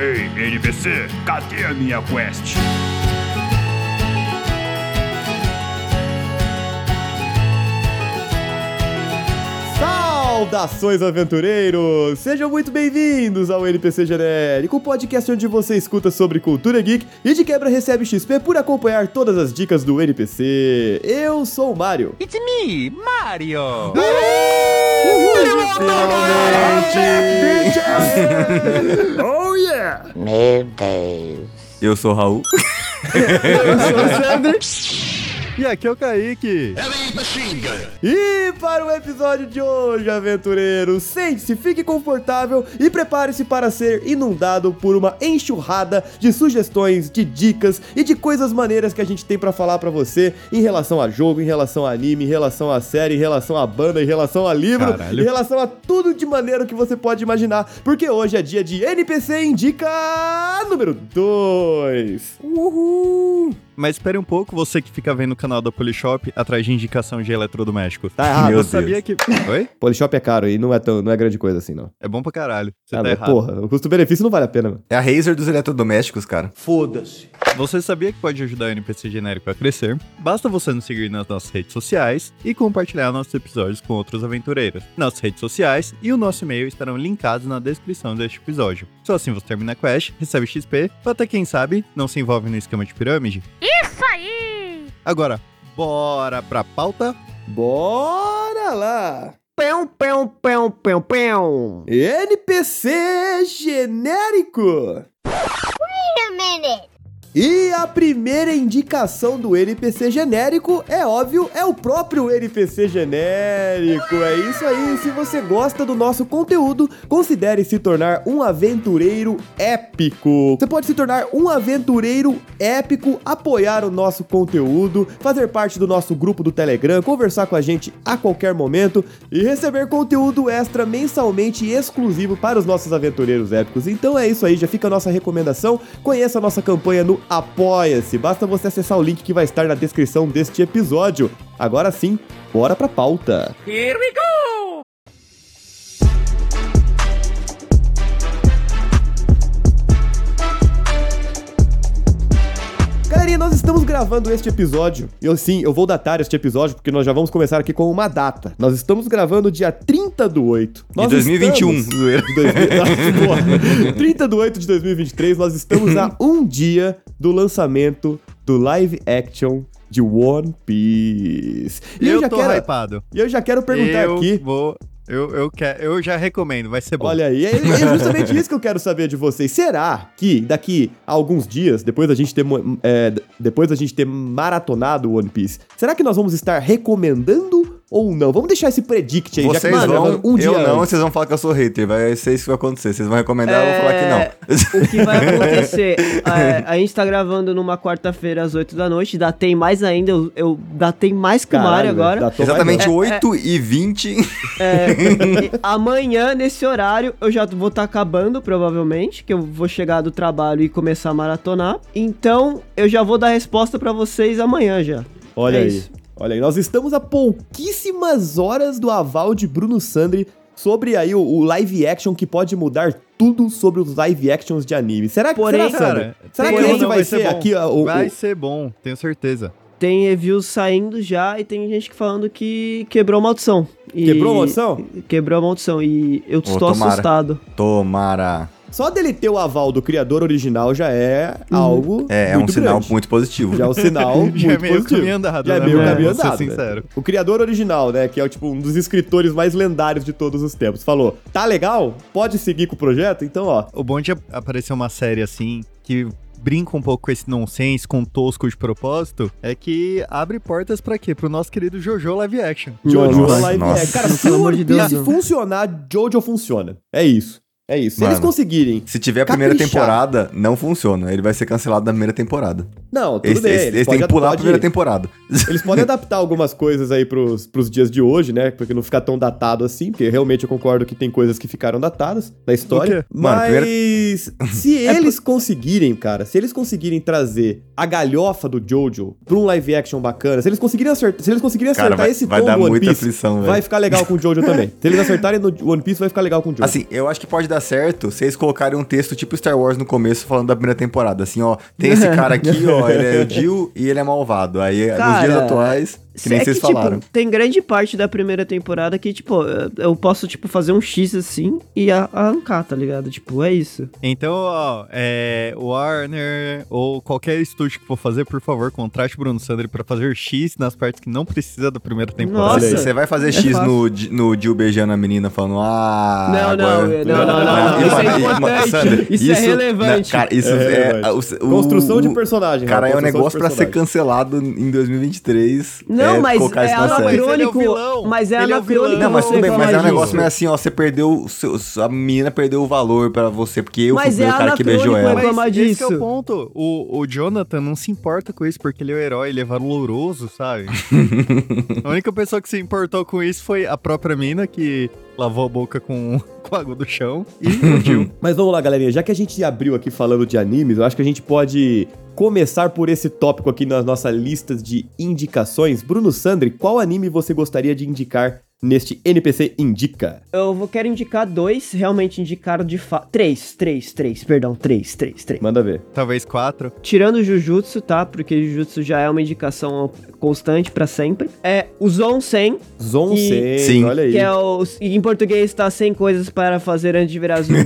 Ei, NPC, cadê a minha quest? Saudações, aventureiros! Sejam muito bem-vindos ao NPC Genérico, o podcast onde você escuta sobre cultura geek e de quebra recebe XP por acompanhar todas as dicas do NPC. Eu sou o Mario. It's me, Mario! Oh yeah! Meu Deus. Eu sou o Raul. E aqui é o Kaique. E para o episódio de hoje, aventureiro, sente-se, fique confortável e prepare-se para ser inundado por uma enxurrada de sugestões, de dicas e de coisas maneiras que a gente tem para falar para você em relação a jogo, em relação a anime, em relação a série, em relação a banda, em relação a livro, Caralho. em relação a tudo de maneira que você pode imaginar, porque hoje é dia de NPC Indica número 2. Uhul! Mas espere um pouco, você que fica vendo o canal da Polishop atrás de indicação de eletrodomésticos. Tá errado. Meu Você sabia que. Oi? Polishop é caro e não é, tão, não é grande coisa assim, não. É bom pra caralho. Você Ah, tá errado. porra, o custo-benefício não vale a pena, mano. É a Razer dos eletrodomésticos, cara. Você sabia que pode ajudar o NPC genérico a crescer? Basta você nos seguir nas nossas redes sociais e compartilhar nossos episódios com outros aventureiros. Nossas redes sociais e o nosso e-mail estarão linkados na descrição deste episódio. Só assim você termina a quest, recebe XP, ou até quem sabe, não se envolve no esquema de pirâmide. Isso aí! Agora, bora pra pauta? Bora lá! Pão, pão, pão, pão, pão. NPC genérico! Wait a minute! E a primeira indicação do NPC genérico, é óbvio, é o próprio NPC genérico. É isso aí. Se você gosta do nosso conteúdo, considere se tornar um aventureiro épico. Você pode se tornar um aventureiro épico, apoiar o nosso conteúdo, fazer parte do nosso grupo do Telegram, conversar com a gente a qualquer momento e receber conteúdo extra mensalmente exclusivo para os nossos aventureiros épicos. Então é isso aí, já fica a nossa recomendação. Conheça a nossa campanha no Apoia-se. Basta você acessar o link que vai estar na descrição deste episódio. Agora sim, bora pra pauta. Here we go! Galerinha, nós estamos gravando este episódio. Eu sim, eu vou datar este episódio porque nós já vamos começar aqui com uma data. Nós estamos gravando dia 30 do 8. Nós De 2021, estamos- zoeira. de 2000 Nossa, porra. 30 do 8 de 2023, nós estamos a um dia do lançamento do live action de One Piece. E eu, já tô quero, hypado. e eu já quero perguntar eu aqui. vou... Eu, eu, quero, eu já recomendo, vai ser bom. Olha aí, é, é justamente isso que eu quero saber de vocês. Será que daqui a alguns dias, depois da gente ter, é, depois da gente ter maratonado o One Piece, será que nós vamos estar recomendando ou não? Vamos deixar esse predict aí, já que Vocês nós vão, um dia eu não, antes. vocês vão falar que eu sou hater. Vai ser isso que vai acontecer. Vocês vão recomendar, eu vou falar que não. O que vai acontecer? é, a gente tá gravando numa quarta-feira às 8 da noite. Datei mais ainda. Eu, eu datei mais que o Mário agora. datou mais Exatamente não. 8 e 20. É, amanhã, nesse horário, eu já vou estar acabando, provavelmente. Que eu vou chegar do trabalho e começar a maratonar. Então, eu já vou dar resposta pra vocês amanhã já. Olha É aí, isso. Olha aí. Nós estamos a pouquíssimas horas do aval de Bruno Sandri sobre aí o, o live action que pode mudar tudo sobre os live actions de anime. Será que, Porém, será? Cara, será que esse não, vai, ser, bom. aqui o, Vai o- ser bom, tenho certeza. Tem reviews saindo já e tem gente que falando que quebrou a maldição. E- Quebrou a maldição? Quebrou a maldição. E eu estou tomara. assustado. Tomara. Só dele ter o aval do criador original já é Uhum. algo É, é um muito sinal grande. muito positivo. Já é um sinal muito Já é meio positivo. caminho andado, Já é né, meio mano? caminho Vou ser andado, né? sincero. O criador original, né, que é tipo um dos escritores mais lendários de todos os tempos, falou: "Tá legal? Pode seguir com o projeto? Então, ó, O bom de aparecer uma série assim, que brinca um pouco com esse nonsense, com tosco de propósito, é que abre portas pra quê? Pro nosso querido Jojo Live Action. Jojo Nossa, Live. Action. Cara, se de Deus, não. funcionar, Jojo funciona. É isso. É isso. Se eles Mano. conseguirem. Se tiver a primeira Caprichar. temporada, não funciona. Ele vai ser cancelado na primeira temporada. Não, tudo Eles, bem. eles, eles eles têm que pular a pode- primeira temporada. Eles podem adaptar algumas coisas aí pros, pros dias de hoje, né? Porque não ficar tão datado assim, porque realmente eu concordo que tem coisas que ficaram datadas na história. quê? Mas Mano, se eles conseguirem, cara, se eles conseguirem trazer a galhofa do Jojo pra um live action bacana, se eles conseguirem acertar, se eles conseguirem Cara, acertar vai- esse vai tom dar do One muita Piece, aflição, velho. vai ficar legal com o Jojo também. Se eles acertarem no One Piece, vai ficar legal com o Jojo. Assim, eu acho que pode dar dar certo vocês colocarem um texto tipo Star Wars no começo falando da primeira temporada. Assim, ó, tem esse cara aqui, ó, ele é o Jill e ele é malvado. Aí, nos Cara, dias atuais, que nem é vocês que, falaram. Tipo, tem grande parte da primeira temporada que, tipo, eu- posso, tipo, fazer um X assim e arrancar, tá ligado? Tipo, é isso. Então, ó, é, Warner ou qualquer estúdio que for fazer, por favor, contrate Bruno Sandri pra fazer X nas partes que não precisa da primeira temporada. Olha aí, Nossa, você vai fazer é X fácil. no, no Jill beijando a menina falando, ah. Não, não, agora- não, não, não, não, E, isso é importante, Sandra, isso é relevante. né, cara, isso É é. relevante. o- o- Construção de personagem. Cara, Rafa, é um negócio pra ser cancelado em 2023. Não, é, mas colocar é isso na série. Mas ele é o anacrônico. vilão. Mas é Ele é anacrônico. Não, mas tudo bem, mas é um negócio disso. meio assim, ó, você perdeu, o seu- a menina perdeu o valor pra você, porque eu Mas fui é o cara que beijou anacrônico, ela. é reclamar Mas esse que é disso. o ponto. O, o Jonathan não se importa com isso, porque ele é o herói, ele é valoroso, sabe? a única pessoa que se importou com isso foi a própria mina, que lavou a boca com, com água do chão, e o Jill. Mas vamos lá, galerinha. Já que a gente abriu aqui falando de animes, eu acho que a gente pode começar por esse tópico aqui nas nossas listas de indicações. Bruno Sandri, qual anime você gostaria de indicar neste NPC Indica? Eu vou, quero indicar dois, realmente indicaram de fato. Três, três, três, perdão, três, três, três. Manda ver. Talvez quatro. Tirando o Jujutsu, tá? Porque Jujutsu já é uma indicação constante pra sempre. É o Zon 100, Zon E- 100, Sim. olha aí. que é o. Em português tá 100 coisas para fazer antes de virar zumbi.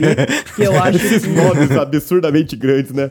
que eu acho Esses nomes absurdamente grandes, né?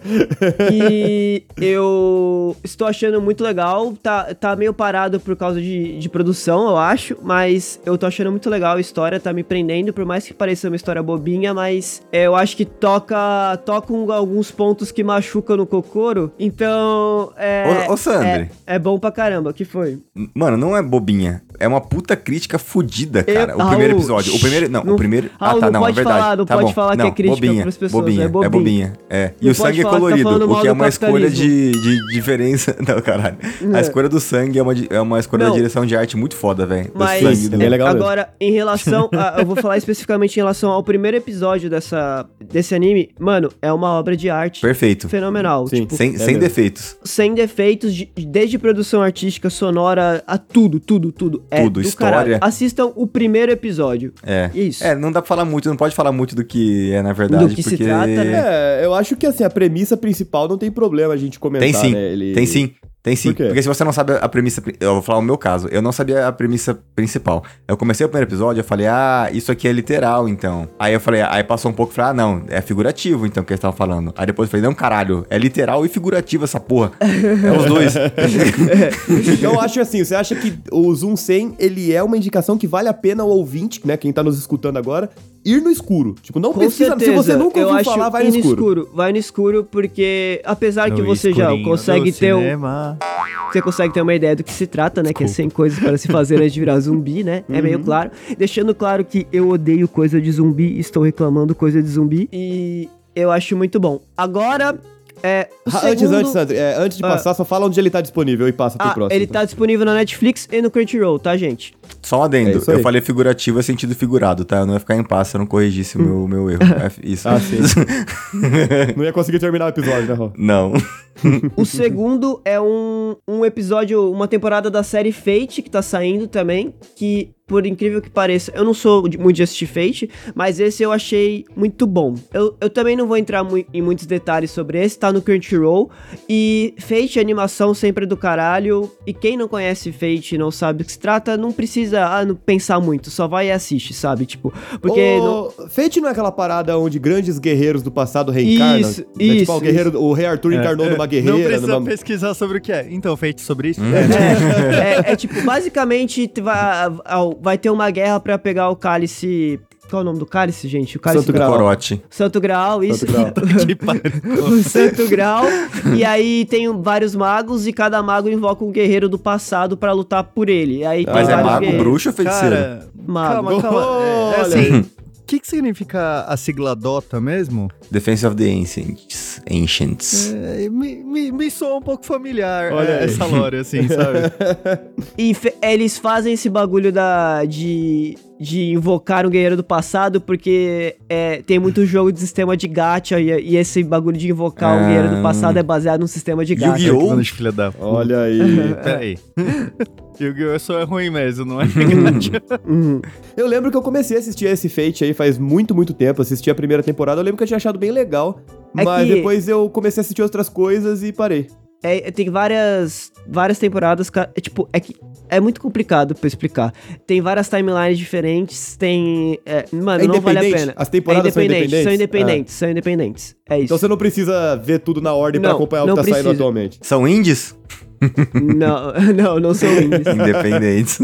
que eu estou achando muito legal. Tá, tá meio parado por causa de, de produção, eu acho. Mas eu tô achando muito legal a história, tá me prendendo. Por mais que pareça uma história bobinha, mas é, eu acho que toca, toca um- alguns pontos que machucam no Kokoro. Então. É, Ô, ô, Sandri. É, é bom pra caramba. O que foi? Mano, não é bobinha. É uma puta crítica fodida, Eu- cara. o Raul, primeiro episódio. O primeiro. Não, não- o primeiro. Raul, ah, tá, não não, pode é verdade. falar, não tá pode bom. falar que é não, crítica bobinha, pras pessoas, Bobinha, é é bobinho. bobinha. É. E Não o sangue é tá colorido, falando o que é uma escolha de, de diferença. Não, caralho. É. A escolha do sangue é uma, é uma escolha Não. da direção de arte muito foda, velho. Mas sangue do- é legal mesmo. agora, em relação. A, eu vou falar especificamente em relação ao primeiro episódio dessa, desse anime. Mano, é uma obra de arte Perfeito. fenomenal. Sim. Tipo, Sem, É sem mesmo. defeitos. sem defeitos, de- desde produção artística, sonora, a tudo, tudo, tudo. É Tudo, do história. caralho. Assistam o primeiro episódio. É. Isso. É, não dá pra falar muito, não pode falar muito do que é na verdade. Do que se porque... trata, né? É, eu acho que assim, a premissa principal não tem problema a gente comentar, Tem sim, né? Ele- tem sim. Tem sim, Por porque se você não sabe a premissa, eu vou falar o meu caso, eu não sabia a premissa principal. Eu comecei o primeiro episódio, eu falei, ah, isso aqui é literal, então. Aí eu falei, aí passou um pouco, eu falei, ah, não, é figurativo, então, que eles estavam falando. Aí depois eu falei, não, caralho, é literal e figurativo essa porra. É os dois. Eu acho assim, você acha que o Zoom 100, ele é uma indicação que vale a pena o ouvinte, né, quem tá nos escutando agora, ir no escuro. Tipo, não Com precisa, certeza. se você nunca ouviu acho falar, vai ir no escuro. Vai no escuro, porque apesar que No você já consegue ter um, cinema. você consegue ter uma ideia do que se trata, né? Que é 100 coisas para se fazer antes de virar zumbi, né? É meio claro. Deixando claro que eu odeio coisa de zumbi, estou reclamando coisa de zumbi. E eu acho muito bom. Agora, é. Antes, segundo- antes, Sandro, é, antes de Ah. passar, só fala onde ele tá disponível e passa pro Ah, próximo. ele tá disponível na Netflix e no Crunchyroll, tá, gente? Só um É adendo, aí. eu falei figurativo é sentido figurado, tá? Eu não ia ficar em paz se eu não corrigisse o meu, meu erro. É isso. Ah, sim. Não ia conseguir terminar o episódio, né, Rô? não. O segundo é um, um episódio, uma temporada da série Fate que tá saindo também, que por incrível que pareça, eu não sou muito de assistir Fate, mas esse eu achei muito bom. Eu, eu também não vou entrar mui- em muitos detalhes sobre esse, tá no Crunchyroll, e Fate, animação sempre é do caralho, e quem não conhece Fate e não sabe do que se trata, não precisa ah, não pensar muito, só vai e assiste, sabe? Tipo, porque... não- O Fate não é aquela parada onde grandes guerreiros do passado reencarnam? Isso, Né? Tipo, isso, o, guerreiro, o rei Arthur encarnou numa Não guerreira, precisa numa... pesquisar sobre o que é. Então, feito sobre isso. É, é, é tipo, basicamente vai, vai ter uma guerra pra pegar o cálice. Qual é o nome do cálice, gente? O cálice Santo do- Graal. Corote. Santo Grau, isso. Santo pariu. o Santo Grau. E aí tem vários magos e cada mago invoca um guerreiro do passado pra lutar por ele. E aí tem Mas é mago, guerreiros. bruxo ou feiticeiro? Cara, Mago. calma, calma. É, é Olha assim, o que, que significa a sigla DOTA mesmo? Defense of the Ancients. Ancients. É, me, me, me soa um pouco familiar Olha é, essa lore, assim, sabe? E eles fazem esse bagulho da, de, de invocar um guerreiro do passado porque é, tem muito jogo de sistema de gacha e, e esse bagulho de invocar um Ah. guerreiro do passado é baseado num sistema de gacha. Yu-Gi-Oh! Olha aí. Peraí. Yu-Gi-Oh! só é ruim mesmo, não é? Uhum. Eu lembro que eu comecei a assistir esse Fate aí faz muito, muito tempo. Assisti a primeira temporada, eu lembro que eu tinha achado bem legal. É mas que- depois eu comecei a assistir outras coisas e parei. É, tem várias, várias temporadas, é, tipo, é que é muito complicado pra explicar. Tem várias timelines diferentes, tem... é, mano, É não vale a independente? pena. As temporadas é são independentes? São independentes, são independentes. É isso. Então você não precisa ver tudo na ordem pra Não, acompanhar o que tá saindo atualmente. São indies? Não, não, não são indies. Independentes.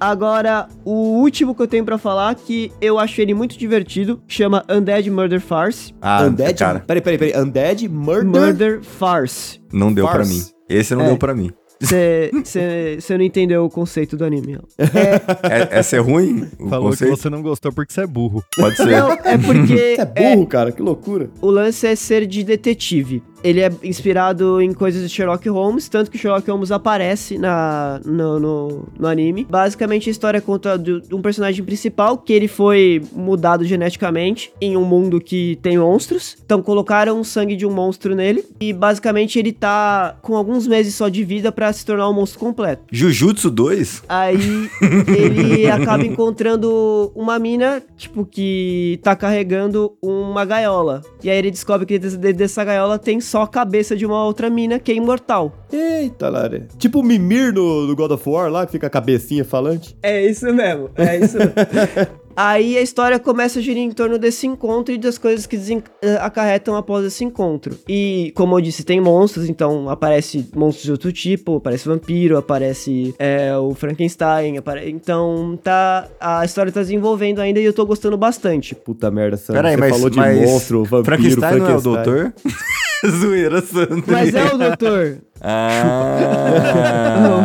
Agora, o último que eu tenho pra falar, que eu acho ele muito divertido, chama Undead Murder Farce. ah, Undead? cara, Peraí, peraí, peraí. Undead Murder? Murder Farce. não deu pra Farce. mim. Esse não É. deu pra mim. Você não entendeu o conceito do anime. ó. É, é ser ruim? O Falou conceito? que você não gostou porque você é burro. Pode ser. Não, é porque Você é burro, cara. Que loucura. o lance é ser de detetive. Ele é inspirado em coisas de Sherlock Holmes, tanto que Sherlock Holmes aparece na, no, no, no anime. Basicamente, a história conta do- de um personagem principal que ele foi mudado geneticamente em um mundo que tem monstros. Então, colocaram o sangue de um monstro nele. E basicamente, ele tá com alguns meses só de vida pra se tornar um monstro completo. Jujutsu 2? Aí ele acaba encontrando uma mina, tipo, que tá carregando uma gaiola. E aí ele descobre que dentro dessa gaiola tem só a cabeça de uma outra mina que é imortal. Eita, Lare. Tipo o Mimir no, no God of War lá, que fica a cabecinha falante. É isso mesmo, é isso mesmo. Aí a história começa a girar em torno desse encontro e das coisas que eh, acarretam após esse encontro. E, como eu disse, tem monstros, então aparece monstros de outro tipo, aparece vampiro, aparece é, o Frankenstein, apare... então tá a história tá desenvolvendo ainda e eu tô gostando bastante. Puta merda, Sandro. Peraí, Você mas, falou de mas monstro, vampiro, Frankenstein, não é o Frankenstein. doutor? Zoeira, Sandro. Mas é o doutor. Ah.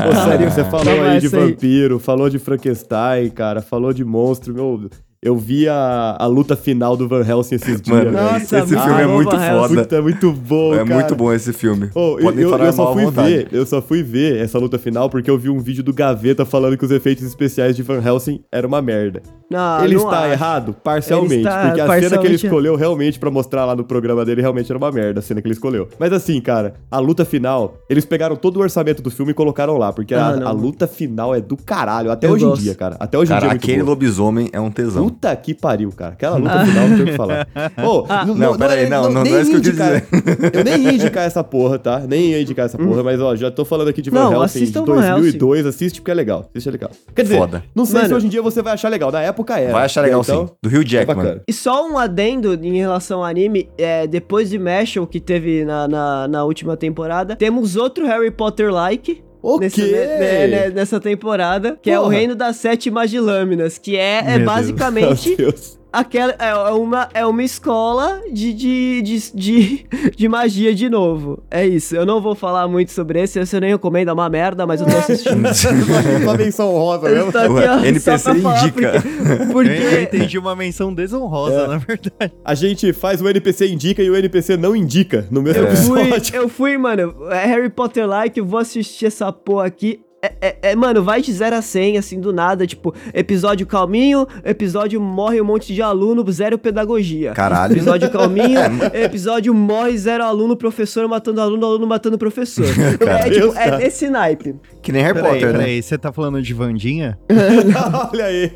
Ô, Sério, você falou aí de aí. vampiro, falou de Frankenstein, cara, falou de monstro, meu. Eu vi a, a luta final do Van Helsing esses dias. Mano, velho. Nossa, esse mano, filme é muito foda. Puta, é muito bom, É cara. muito bom esse filme. Ô, eu, eu- falar eu só fui ver, eu só fui ver essa luta final porque eu vi um vídeo do Gaveta falando que os efeitos especiais de Van Helsing eram uma merda. Não, ele não está acho. errado? Parcialmente. Está porque a cena que ele parcialmente escolheu realmente pra mostrar lá no programa dele realmente era uma merda, a cena que ele escolheu. Mas assim, cara, a luta final, eles pegaram todo o orçamento do filme e colocaram lá, porque a, Ah, não. a luta final é do caralho, até Eu hoje gosto. em dia, cara. Até hoje em Cara, dia é muito aquele boa. lobisomem é um tesão. Puta que pariu, cara. Aquela luta final não tem o que falar. Ô, n- Não, peraí, não, não- nem não é isso que eu ia quis indicar- Eu nem ia indicar essa porra, tá? Nem ia indicar essa porra, mas ó, já tô falando aqui de Van Hum. Não, Helsing de assistam Van Helsing. 2002, assiste porque é legal. Assiste é legal. Quer dizer, Foda. não sei se Mano. hoje em dia você vai achar legal, na época era. Vai achar legal então, sim. Do Rio É Jackman. bacana. E só um adendo em relação ao anime, é, depois de Mashal, que teve na, na, na última temporada, temos outro Harry Potter-like. O nesse- né, né, nessa temporada, que é o Porra. Reino das Sete Magilâminas, que é, é Meu Deus. basicamente Meu Deus. Aquela é uma, é uma escola de, de, de, de, de magia de novo. É isso. Eu não vou falar muito sobre esse, esse eu nem recomendo, é uma merda, mas eu tô assistindo. Uma menção honrosa Eu mesmo. tô aqui, ó, NPC só pra falar indica. Porque, Eu, porque eu entendi uma menção desonrosa, na verdade. A gente faz o NPC indica e o NPC não indica no mesmo Eu fui, episódio. eu fui, mano, é Harry Potter like, eu vou assistir essa porra aqui. É, é- é, mano, vai de 0 a 100, assim, do nada, tipo, episódio calminho, episódio morre um monte de aluno, zero pedagogia. Caralho. Episódio calminho, episódio morre zero aluno, professor matando aluno, aluno matando professor. é, tipo, é desse naipe. Que nem Harry Peraí, Potter, né? peraí, você tá falando de Vandinha? Olha aí.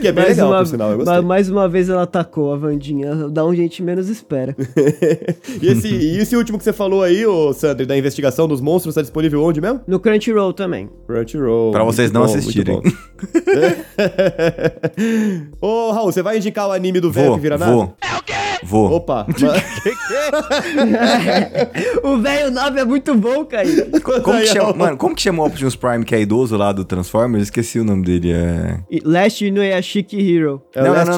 que é bem Mais legal, uma, por sinal, eu gostei. ma- mais uma vez ela atacou a Vandinha, da onde a gente menos espera. e, esse, e esse último que você falou aí, ô Sandro, da investigação dos monstros, tá disponível onde mesmo? No Crunchyroll também. Crunchyroll. Pra vocês não bom, assistirem. Ô, Raul, você vai indicar o anime do velho que vira nada? vou. Vou. Opa. o velho 9 é muito bom, Kaique. Como que chama, mano, como que chama o Optimus Prime, que é idoso lá do Transformers? Esqueci o nome dele. É... Last Inuyashiki Hero. É o Last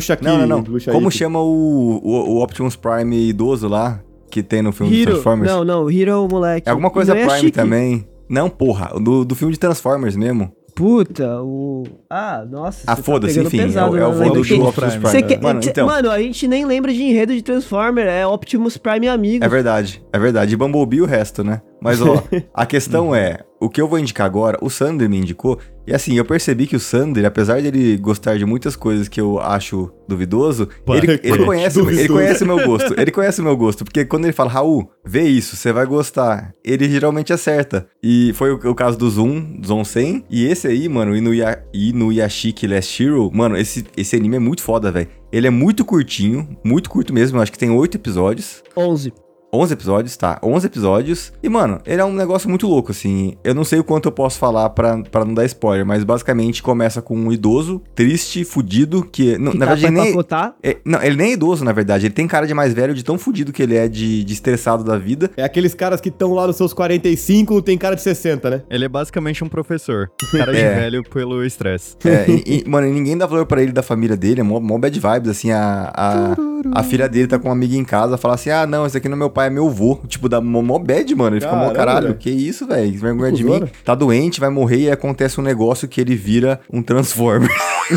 Shaki, não, não, não. no Shaki. Como chama o, o, o Optimus Prime idoso lá, que tem no filme do Hero. Transformers? Não, não, Hero é o moleque. É alguma coisa Prime Inuyashiki. também. Não, porra, do, do filme de Transformers mesmo. Puta, o. Ah, nossa. Ah, tá foda-se, pegando enfim, é, pesado, o- é o né? vô do, Optimus Prime. Você quer- Mano, então, Mano, a gente nem lembra de enredo de Transformer, é Optimus Prime amigo. é verdade, é verdade. E Bumblebee o resto, né? Mas, ó, a questão é, o que eu vou indicar agora, o Sander me indicou, e assim, eu percebi que o Sander, apesar de ele gostar de muitas coisas que eu acho duvidoso, ele, ele conhece, ele duvidoso. conhece o meu gosto. Ele conhece o meu gosto, porque quando ele fala, Raul, vê isso, você vai gostar, ele geralmente acerta. E foi o, o caso do Zoom, Zon 100, e esse aí, mano, Inuya, Inuyashiki Last Hero, mano, esse, esse anime é muito foda, velho. Ele é muito curtinho, muito curto mesmo, eu acho que tem oito episódios. 11. 11 episódios, tá? 11 episódios. E, mano, ele é um negócio muito louco, assim. Eu não sei o quanto eu posso falar pra, pra não dar spoiler, mas basicamente começa com um idoso, triste, fudido, que. não, Que na tá verdade, nem. é- não, ele nem é idoso, na verdade. Ele tem cara de mais velho, de tão fudido que ele é de, de estressado da vida. É aqueles caras que estão lá nos seus 45, tem cara de 60, né? Ele é basicamente um professor. Cara de É. velho pelo estresse. É, e, e, mano, e ninguém dá valor pra ele da família dele, é mó, mó bad vibes, assim, a, a, a filha dele tá com uma amiga em casa, fala assim, ah, não, esse aqui não é meu pai, é meu vô. Tipo, dá mó, bad, mano, ele fica mó, Caramba, caralho, velho. que isso, velho, que vergonha de mim. Cusona. Tá doente, vai morrer e acontece um negócio que ele vira um Transformer. Você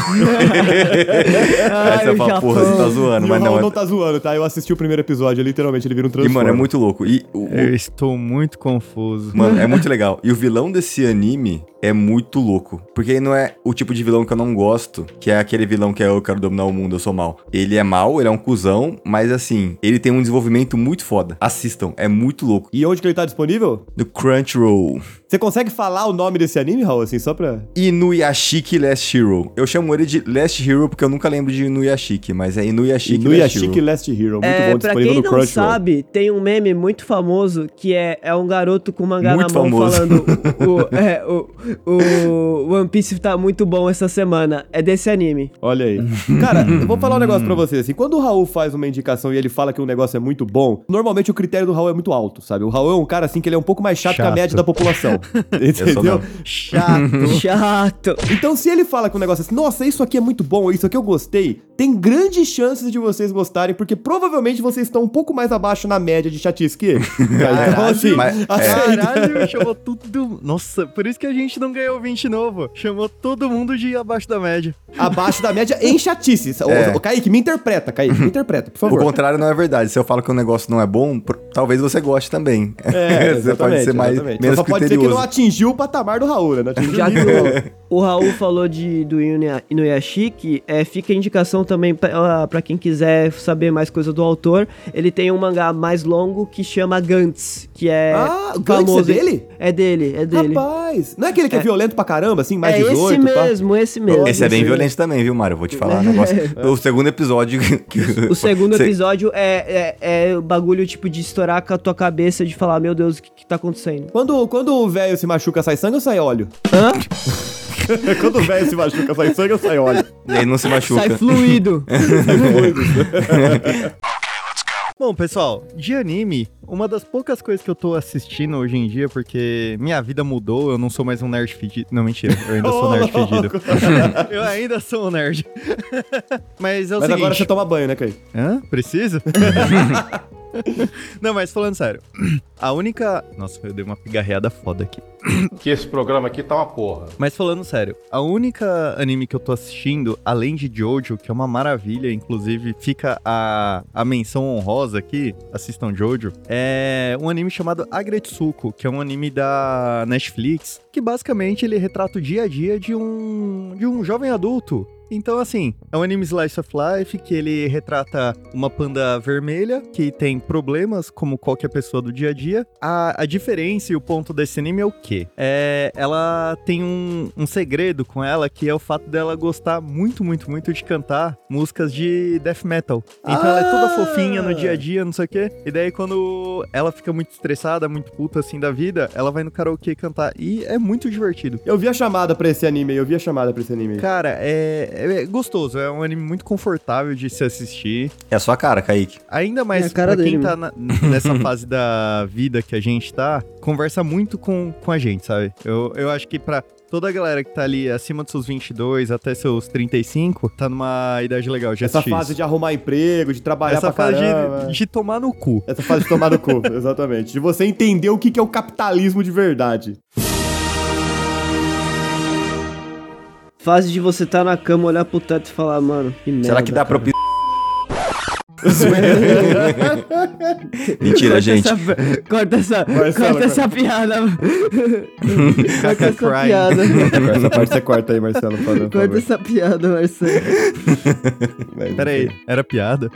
o fala, porra, você tá zoando, e mas não, não, é... tá zoando, tá? Eu assisti o primeiro episódio, literalmente, ele vira um E, transformer. mano, é muito louco. E, o, o- Eu estou muito confuso. Mano, é muito legal. E o vilão desse anime é muito louco. Porque ele não é o tipo de vilão que eu não gosto, que é aquele vilão que é eu quero dominar o mundo, eu sou mal. Ele é mal, ele é um cuzão, mas assim, ele tem um desenvolvimento muito foda. Assistam, é muito louco. E onde que ele tá disponível? No Crunchyroll. Você consegue falar o nome desse anime, Raul, assim, só pra... Inuyashiki Last Hero. Eu chamo ele de Last Hero porque eu nunca lembro de Inuyashiki, mas é Inuyashiki, Last Inuyashiki Hero. Last Hero, muito É, bom, pra disponível quem no não Crunchyroll. sabe, tem um meme muito famoso que é, é um garoto com mangá Muito na mão famoso. falando o, o- é, o, o One Piece tá muito bom essa semana. É desse anime. Olha aí. Cara, eu vou falar um negócio pra você, assim, quando o Raul faz uma indicação e ele fala que um negócio é muito bom, normalmente o critério do Raul é muito alto, sabe? O Raul é um cara, assim, que ele é um pouco mais chato, que a Chato. média da população. Entendeu? Chato. Chato. Então, se ele fala que um negócio assim, nossa, isso aqui é muito bom, isso aqui eu gostei, tem grandes chances de vocês gostarem, porque provavelmente vocês estão um pouco mais abaixo na média de chatice que ele. então, assim, mas- é. Caralho, chamou tudo. Nossa, por isso que a gente não ganhou 20 novo. Chamou todo mundo de abaixo da média. abaixo da média em chatice. É. Ô, ô, Kaique, me interpreta, Kaique, me interpreta, por O favor. contrário não é verdade. Se eu falo que o negócio não é bom, talvez você goste também. É, você pode ser mais exatamente. menos Só pode ser que não atingiu o patamar do Raul, né? Não atingiu Já o que o, o Raul falou de, do Inuya- Inuyashiki, é, fica a indicação também pra, pra quem quiser saber mais coisa do autor. Ele tem um mangá mais longo que chama Gantz, que é Ah, é famoso. dele? É dele, é dele. Rapaz, não é aquele que é, É. violento pra caramba, assim, mais é 18, esse pá? mesmo, esse mesmo. Esse é bem violento também, viu, Mário? Eu vou te falar um negócio. O segundo episódio. que- O segundo episódio é, é, é o bagulho, tipo, de estourar com a tua cabeça, de falar, meu Deus, o que, que tá acontecendo? Quando, quando o velho se machuca, sai sangue ou sai óleo? Hã? quando o velho se machuca, sai sangue ou sai óleo? Ele não se machuca. Sai fluido. Bom, pessoal, de anime, uma das poucas coisas que eu tô assistindo hoje em dia, porque minha vida mudou, eu não sou mais um nerd fedido. Não, mentira, eu ainda sou um nerd fedido. eu ainda sou um nerd. mas é o Mas seguinte... agora você toma banho, né, Kaique? Hã? Preciso? Não, mas falando sério, a única. Nossa, eu dei uma pigarreada foda aqui. que esse programa aqui tá uma porra. Mas falando sério, a única anime que eu tô assistindo, além de Jojo, que é uma maravilha, inclusive fica a, a menção honrosa aqui, assistam Jojo, é um anime chamado Agretsuko, que é um anime da Netflix, que basicamente ele retrata o dia a dia de um, de um jovem adulto. Então, assim, é um anime slice of life que ele retrata uma panda vermelha que tem problemas como qualquer pessoa do dia a dia. A, a diferença e o ponto desse anime é o quê? É, ela tem um, um segredo com ela que é o fato dela gostar muito, muito, muito de cantar músicas de death metal. Então ela é toda Ah! fofinha no dia a dia, não sei o quê. E daí quando ela fica muito estressada, muito puta assim da vida, ela vai no karaokê cantar. E é muito divertido. Eu vi a chamada pra esse anime eu vi a chamada pra esse anime. Cara, é, é gostoso, é um anime muito confortável de se assistir. É a sua cara, Kaique. Ainda mais É cara pra quem dele, tá na- nessa fase da vida que a gente tá, conversa muito com, com a gente, sabe? Eu, eu acho que pra toda a galera que tá ali acima dos seus 22 até seus 35, tá numa idade legal de Essa fase isso. de arrumar emprego, de trabalhar Essa pra fase de, de tomar no cu. Essa fase de tomar no cu, exatamente. De você entender o que que é o capitalismo de verdade. Fase de você tá na cama, olhar pro teto e falar, mano, que merda. Será que dá pra cara. eu Mentira, Corta gente. essa- corta essa, Marcelo, corta corta. essa piada. corta essa Crying. piada. Essa parte você corta aí, Marcelo, por Corta favor. essa piada, Marcelo. Mas, Pera aí, era piada?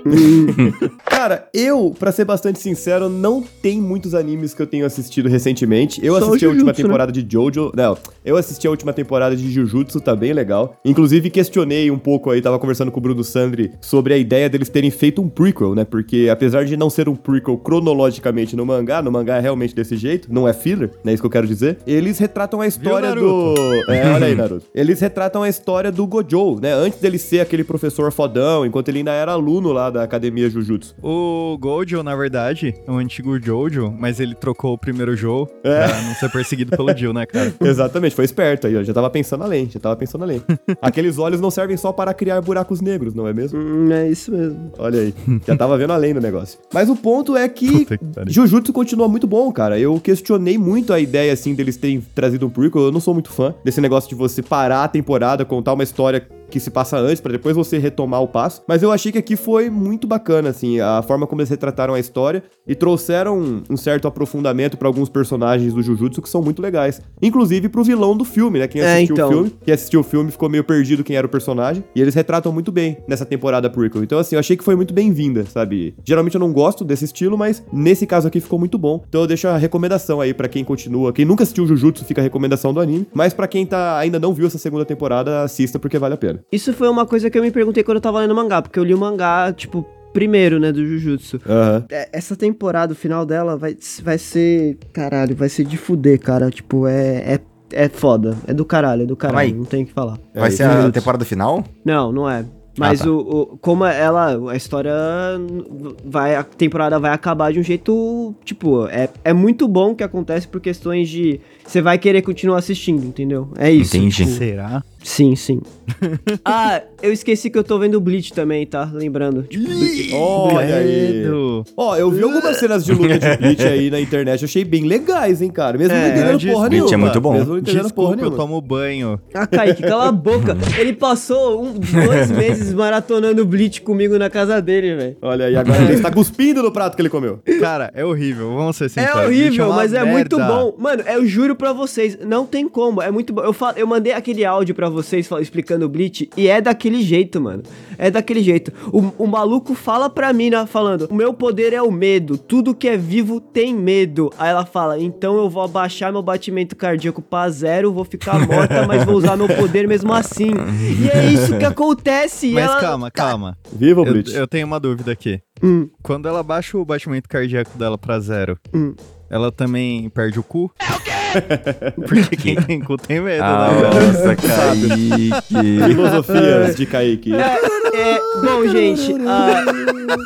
Cara, eu, pra ser bastante sincero, não tem muitos animes que eu tenho assistido recentemente. Eu Só assisti a última né? temporada de Jojo. Não, eu assisti a última temporada de Jujutsu, tá bem legal. Inclusive, questionei um pouco aí, tava conversando com o Bruno Sandri sobre a ideia deles terem feito um prequel, né? Porque apesar de não ser um prequel cronologicamente no mangá, no mangá é realmente desse jeito, não é filler, né? Isso que eu quero dizer. Eles retratam a história do. É, olha aí, Naruto. Eles retratam a história do Gojo, né? Antes dele ser aquele professor fodão, enquanto ele ainda era aluno lá da academia Jujutsu. O Gojo, na verdade, é um antigo Jojo, mas ele trocou o primeiro Jo É. pra não ser perseguido pelo Jill, né, cara? Exatamente, foi esperto aí, ó. Já tava pensando além, já tava pensando além. Aqueles olhos não servem só para criar buracos negros, não é mesmo? Hum, é isso mesmo. Olha aí, já tava vendo além do negócio. Mas o ponto é que que. Jujutsu continua muito bom, cara. Eu questionei muito a ideia, assim, deles terem trazido um prequel. Eu não sou muito fã desse negócio de você parar a temporada, contar uma história que se passa antes, pra depois você retomar o passo. Mas eu achei que aqui foi muito bacana, assim, a forma como eles retrataram a história e trouxeram um, certo aprofundamento pra alguns personagens do Jujutsu que são muito legais. Inclusive pro vilão do filme, né? Quem É, assistiu então. o filme, quem assistiu o filme ficou meio perdido quem era o personagem. E eles retratam muito bem nessa temporada prequel. Então, assim, eu achei que foi muito bem-vinda, sabe? Geralmente eu não gosto desse estilo, mas nesse caso aqui ficou muito bom. Então eu deixo a recomendação aí pra quem continua. Quem nunca assistiu Jujutsu, fica a recomendação do anime. Mas pra quem tá, ainda não viu essa segunda temporada, assista porque vale a pena. Isso foi uma coisa que eu me perguntei quando eu tava lendo o mangá, porque eu li o mangá, tipo, primeiro, né, do Jujutsu. É, Essa temporada, o final dela, vai, vai ser. Caralho, vai ser de fuder, cara. Tipo, é. É, é foda. É do caralho, é do caralho. Aí. Não tem o que falar. Vai É, ser isso a temporada final? Não, não é. Mas tá. o, o- como ela, a história vai, a temporada vai acabar de um jeito, tipo, é, é muito bom que acontece por questões de você vai querer continuar assistindo, entendeu? É isso. Entendi. tipo, Será? sim, sim. ah, eu esqueci que eu tô vendo o Bleach também, tá? Lembrando. Tipo, Olha aí. Ó, eu vi algumas cenas de luta de Bleach aí na internet, eu achei bem legais, hein, cara. Mesmo não É, entendendo diz- porra Bleach é nenhuma. muito bom. Mesmo não entendendo porra Desculpa, eu nenhuma. tomo banho. Ah, Kaique, cala a boca. Ele passou um, dois meses maratonando Bleach comigo na casa dele, velho. Olha aí, agora ele está cuspindo no prato que ele comeu. Cara, é horrível, vamos ser É sinceros. Bleach horrível, uma mas é muito merda. bom. Mano, eu juro pra vocês, não tem como. É muito bom. Eu, falo, eu mandei aquele áudio pra vocês fal- explicando o Bleach e é daquele jeito, mano. É daquele jeito. O, o maluco fala pra mim, né, falando: O meu poder é o medo. Tudo que é vivo tem medo. Aí ela fala: Então eu vou abaixar meu batimento cardíaco pra zero, vou ficar morta, mas vou usar meu poder mesmo assim. E é isso que acontece. Mas ela- calma, calma. Viva o Eu, Bleach. eu tenho uma dúvida aqui. Hum. Quando ela baixa o batimento cardíaco dela pra zero, Hum. ela também perde o cu? É o quê? Porque quem tem cu tem medo, Ah, né? Nossa, Kaique. Filosofias de Kaique. É, é, bom, gente, a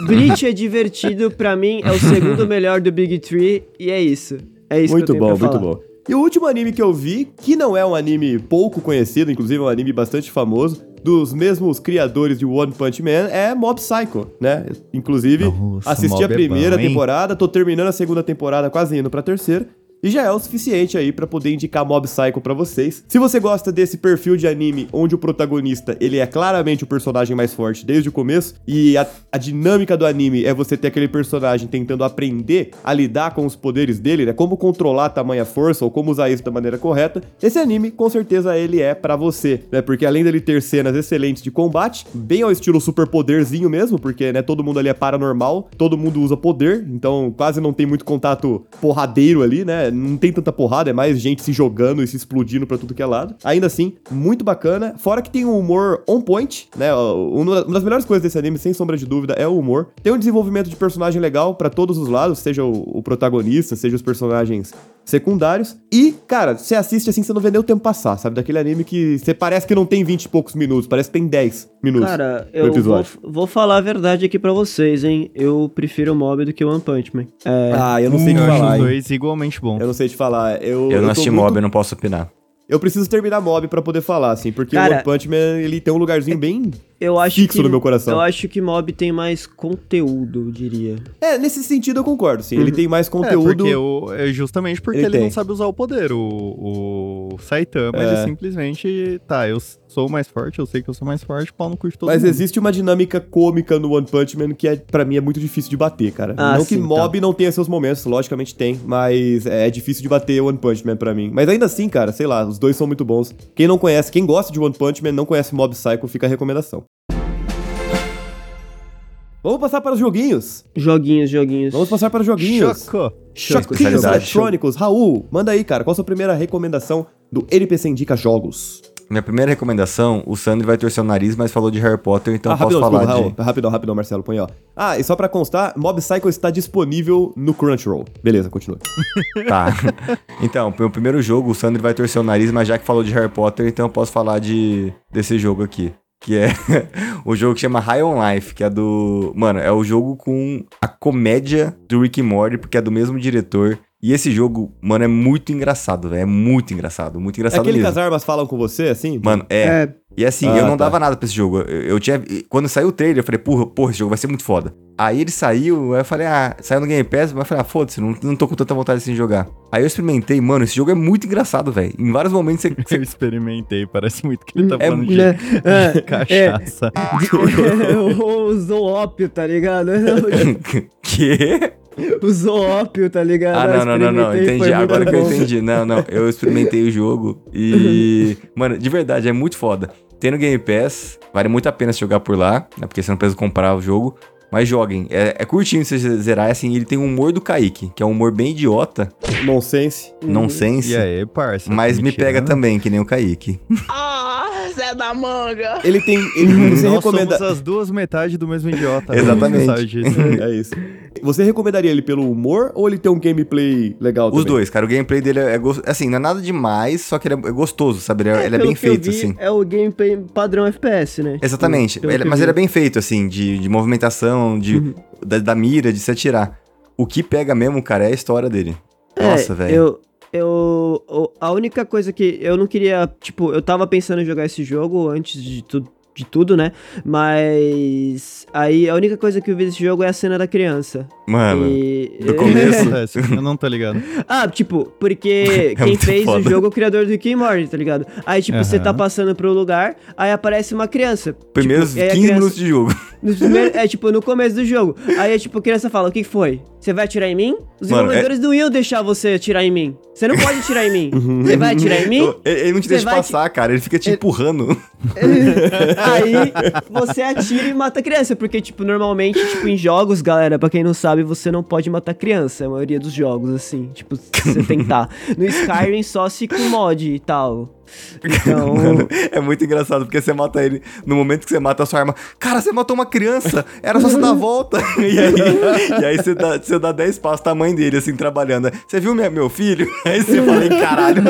Bleach é divertido, pra mim é o segundo melhor do Big Tree, e é isso. É isso Muito que eu tenho bom, pra muito falar. bom. E o último anime que eu vi, que não é um anime pouco conhecido, inclusive é um anime bastante famoso, dos mesmos criadores de One Punch Man, é Mob Psycho, né? Inclusive, Nossa, assisti Mob a é primeira bom, hein? temporada, tô terminando a segunda temporada, quase indo pra terceira. E já é o suficiente aí pra poder indicar Mob Psycho pra vocês. Se você gosta desse perfil de anime onde o protagonista, ele é claramente o personagem mais forte desde o começo e a, a dinâmica do anime é você ter aquele personagem tentando aprender a lidar com os poderes dele, né? Como controlar tamanha força ou como usar isso da maneira correta. Esse anime, com certeza, ele é pra você, né? Porque além dele ter cenas excelentes de combate, bem ao estilo super poderzinho mesmo, porque, né, todo mundo ali é paranormal, todo mundo usa poder, então quase não tem muito contato porradeiro ali, né? Não tem tanta porrada, é mais gente se jogando e se explodindo pra tudo que é lado. Ainda assim, muito bacana. Fora que tem um humor on point, né? Uma das melhores coisas desse anime, sem sombra de dúvida, é o humor. Tem um desenvolvimento de personagem legal pra todos os lados, seja o protagonista, seja os personagens secundários. E, cara, você assiste assim, você não vê nem o tempo passar, sabe? Daquele anime que você parece que não tem 20 e poucos minutos, parece que tem 10 minutos. Cara, no eu vou, episódio. vou falar a verdade aqui pra vocês, hein? Eu prefiro o Mob do que o One Punch Man. É, Ah, eu não sei te eu acho falar, os hein? dois igualmente bons. Eu não sei te falar. Eu, Eu não tô assisti muito- Mob, eu não posso opinar. Eu preciso terminar Mob pra poder falar, assim, porque Cara- o One Punch Man, ele tem um lugarzinho bem eu acho fixo que, no meu coração. Eu acho que Mob tem mais conteúdo, eu diria. É, nesse sentido eu concordo, sim. Uhum. Ele tem mais É, conteúdo. porque o, é justamente porque Ele ele, não sabe usar o poder. O, o Saitama, É. ele simplesmente. Tá, eu sou mais forte, eu sei que eu sou mais forte, pau no cu de todo Mas mundo. existe uma dinâmica cômica no One Punch Man que é, pra mim é muito difícil de bater, cara. Ah, não que sim, Mob não tenha seus momentos, logicamente tem, mas é difícil de bater One Punch Man pra mim. Mas ainda assim, cara, sei lá, os dois são muito bons. Quem não conhece, quem gosta de One Punch Man, não conhece Mob Psycho, fica a recomendação. Vamos passar para os joguinhos. Joguinhos, joguinhos. Vamos passar para os joguinhos. Choco. Choquinhos eletrônicos. Raul, manda aí, cara. Qual a sua primeira recomendação do NPC Indica Jogos? Minha primeira recomendação, o Sandro vai torcer o nariz, mas falou de Harry Potter, então ah, eu posso rapidão, falar desculpa, de... Raul. Rapidão, rapidão, Marcelo, põe ó. Ah, e só pra constar, Mob Psycho está disponível no Crunchyroll. Beleza, continua. Tá. Então, meu primeiro jogo, o Sandro vai torcer o nariz, mas já que falou de Harry Potter, então eu posso falar de desse jogo aqui. Que é o jogo que chama High on Life, que é do. Mano, é o jogo com a comédia do Rick Morty, porque é do mesmo diretor. E esse jogo, mano, é muito engraçado, velho. É muito engraçado, muito É engraçado aquele que mesmo. as armas falam com você, assim? Mano, é. É, E assim, Ah, eu não tá. dava nada pra esse jogo. Eu, eu tinha. Quando saiu o trailer, eu falei, porra, porra, esse jogo vai ser muito foda. Aí ele saiu, aí eu falei, ah, saiu no Game Pass, mas eu falei, ah, foda-se, não, não tô com tanta vontade assim de jogar. Aí eu experimentei, mano, esse jogo é muito engraçado, velho. Em vários momentos você. Eu experimentei, parece muito que ele tá É falando de né? É, cachaça. o zoópio, tá ligado? que? O zoópio, tá ligado? Ah, não, não, não, não. Experimentei, Entendi. Agora que eu entendi. Não, não. Eu experimentei o jogo e. Mano, de verdade, é muito foda. Tem no Game Pass, vale muito a pena se jogar por lá, né? Porque você não precisa comprar o jogo. Mas joguem. É, é curtinho você zerar, é assim, ele tem o humor do Kaique, que é um humor bem idiota, Nonsense. nonsense. E aí, parça? Mas tá me pega tirando? também, que nem o Kaique. Ele tem. Ele, você Nós recomenda. somos as duas metades do mesmo idiota. Exatamente. É isso. Você recomendaria ele pelo humor ou ele tem um gameplay legal Os também? dois, cara. O gameplay dele é, gos- assim, não é nada demais, só que ele é, é gostoso, sabe? Ele é, ele é bem feito, vi, assim. É o gameplay padrão FPS, né? Exatamente. Ele- mas vi. ele é bem feito, assim, de, de movimentação, de, Uhum. da, da mira, de se atirar. O que pega mesmo, cara, é a história dele. Nossa, é, velho. Eu, eu, o- a única coisa que eu não queria, tipo, eu tava pensando em jogar esse jogo antes de tudo. De tudo, né? Mas aí a única coisa que eu vi desse jogo é a cena da criança. Mano, E- do começo. acontece? Eu não tô ligado. Ah, tipo, porque quem muito fez foda. o jogo é o criador do Rick and Morty, tá ligado? Aí, tipo, você tá passando pro lugar, aí aparece uma criança. primeiros tipo, e aí a 15 criança- minutos de jogo. Nos primeiros- é tipo no começo do jogo. Aí é tipo, a criança fala: O que foi? Você vai atirar em mim? Os é- desenvolvedores não iam deixar você atirar em mim. Você não pode atirar em mim. Você vai atirar em mim? Ele, ele não te Você deixa passar, cara. Ele fica te empurrando. Aí você atira e mata a criança. Porque, tipo, normalmente, tipo, em jogos, galera, pra quem não sabe, você não pode matar criança. A maioria dos jogos, assim. Tipo, se você tentar. No Skyrim, só se com mod e tal. Então. Mano, é muito engraçado, porque você mata ele no momento que você mata a sua arma. Cara, você matou uma criança! Era só você dar a volta! E aí, e aí você, dá, você dá 10 passos tá a mãe dele, assim, trabalhando. Você viu minha- meu filho? Aí você fala, "Ih, caralho!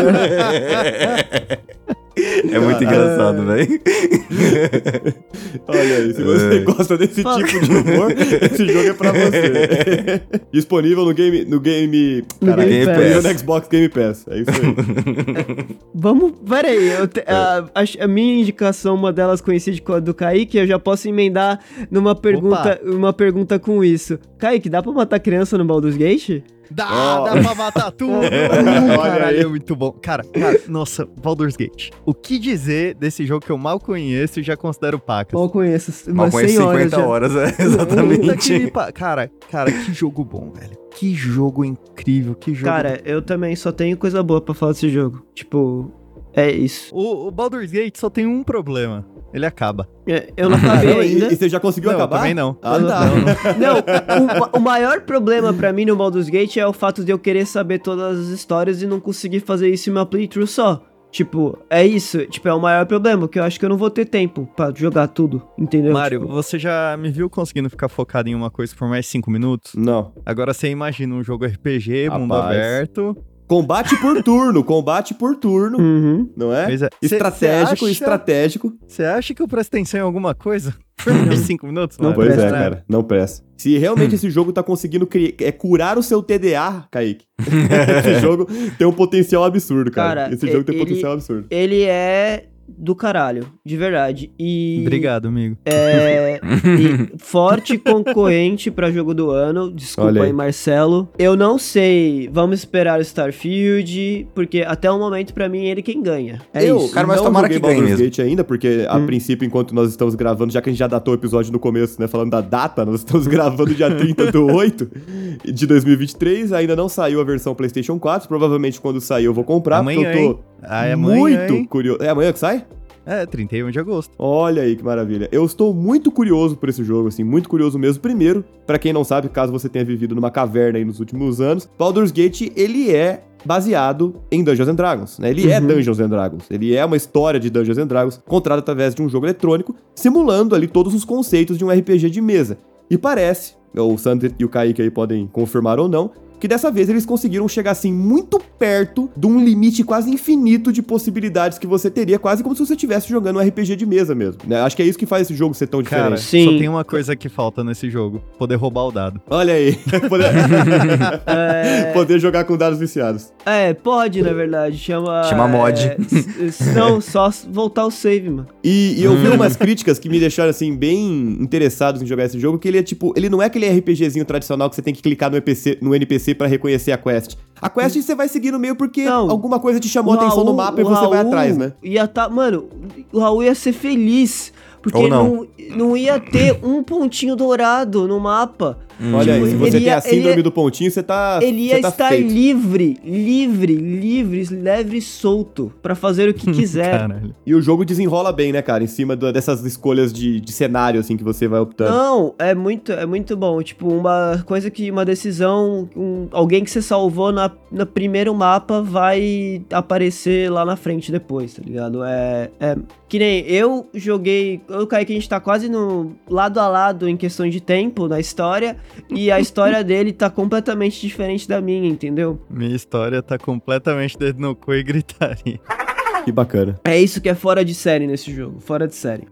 É muito engraçado, velho. Olha aí, se você É. gosta desse Fala. tipo de humor, esse jogo é pra você. Disponível no game. No game. No caralho, Game Pass. no Xbox Game Pass. É isso aí. Vamos. Pera aí. eu te- a, a- a minha indicação, uma delas coincide com a do Kaique, eu já posso emendar numa pergunta, uma pergunta com isso. Kaique, dá pra matar criança no Baldur's Gate? Dá, Ó. dá pra matar tudo. Olha Caralho, aí. é muito bom. Cara, cara, nossa, Baldur's Gate. O que dizer desse jogo que eu mal conheço e já considero pacas? Mal conheço. Mal conheço 100 horas 50 já. horas, é, exatamente. pa- Cara, cara, que jogo bom, velho. Que jogo incrível, que jogo. Cara, eu também só tenho coisa boa pra falar desse jogo. Tipo, é isso. o, o Baldur's Gate só tem um problema. Ele acaba. É, Eu não acabei Não, e, ainda. e você já conseguiu Não, acabar? também não. Ah, Não, tá. Não, o, o maior problema pra mim no Baldur's Gate é o fato de eu querer saber todas as histórias e não conseguir fazer isso em uma playthrough só. Tipo, é isso. Tipo, é o maior problema, que eu acho que eu não vou ter tempo pra jogar tudo, entendeu? Mário, Tipo, você já me viu conseguindo ficar focado em uma coisa por mais 5 minutos? Não. Agora você imagina um jogo RPG, mundo Rapaz. aberto. Combate por turno, combate por turno, Uhum. não é? Pois é. Estratégico, cê acha- estratégico. Você acha que eu presto atenção em alguma coisa? Por mais 5 minutos? Não? Pois presta, é, né? cara. Não presta. Se realmente esse jogo tá conseguindo cri- é curar o seu TDA, Kaique, esse jogo tem um potencial absurdo, cara. Cara, esse jogo tem um ele- potencial absurdo. Ele é do caralho, de verdade. E Obrigado, amigo. é e forte concorrente pra jogo do ano. Desculpa Olha aí. aí, Marcelo. Eu não sei. Vamos esperar o Starfield, porque até o momento pra mim ele quem ganha. É eu isso. Cara, mas não tomara que ganhe mesmo. Gate ainda, porque a princípio, enquanto nós estamos gravando, já que a gente já datou o episódio no começo, né, falando da data, nós estamos gravando dia 30 do 8 de 2023, ainda não saiu a versão PlayStation 4, provavelmente quando sair eu vou comprar, Amanhã, porque eu tô Ah, é amanhã, muito hein? curioso. É amanhã que sai? É, 31 de agosto. Olha aí que maravilha. Eu estou muito curioso por esse jogo, assim, muito curioso mesmo. Primeiro, pra quem não sabe, caso você tenha vivido numa caverna aí nos últimos anos, Baldur's Gate, ele é baseado em Dungeons and Dragons, né? Ele é Dungeons and Dragons. Ele é uma história de Dungeons and Dragons contada através de um jogo eletrônico, simulando ali todos os conceitos de um RPG de mesa. E parece, o Sander e o Kaique aí podem confirmar ou não, que dessa vez eles conseguiram chegar assim muito perto de um limite quase infinito de possibilidades que você teria, quase como se você estivesse jogando um RPG de mesa mesmo. Né? Acho que é isso que faz esse jogo ser tão Cara, diferente. Sim. só tem uma coisa que falta nesse jogo: poder roubar o dado. Olha aí, poder... É, poder jogar com dados viciados. é, pode, na verdade. Chama. Chama mod. é, s- s- não, só voltar o save, mano. E, e eu vi umas críticas que me deixaram assim bem interessados em jogar esse jogo, que ele é tipo, ele não é aquele RPGzinho tradicional que você tem que clicar no NPC, no NPC para reconhecer a quest. A quest você vai seguindo meio porque Não. alguma coisa te chamou a atenção no Raul- mapa e você vai Raul atrás, né? Ia tá, mano, o Raul ia ser feliz. Porque Ou não. não. não ia ter um pontinho dourado no mapa. Olha aí, se você ele tem a síndrome ia- do pontinho, você tá Ele ia tá estar feito. livre, livre, livre, leve e solto pra fazer o que quiser. Caralho. E o jogo desenrola bem, né, cara? Em cima do- dessas escolhas de, de cenário, assim, que você vai optando. Não, é muito, é muito bom. Tipo, uma coisa que, uma decisão, um- alguém que você salvou na, no primeiro mapa vai aparecer lá na frente depois, tá ligado? É, é que nem eu joguei, eu caí que a gente tá quase no lado a lado em questão de tempo na história e a história dele tá completamente diferente da minha, entendeu? Minha história tá completamente dedo no cu e gritaria. Que bacana. É isso que é fora de série nesse jogo, fora de série.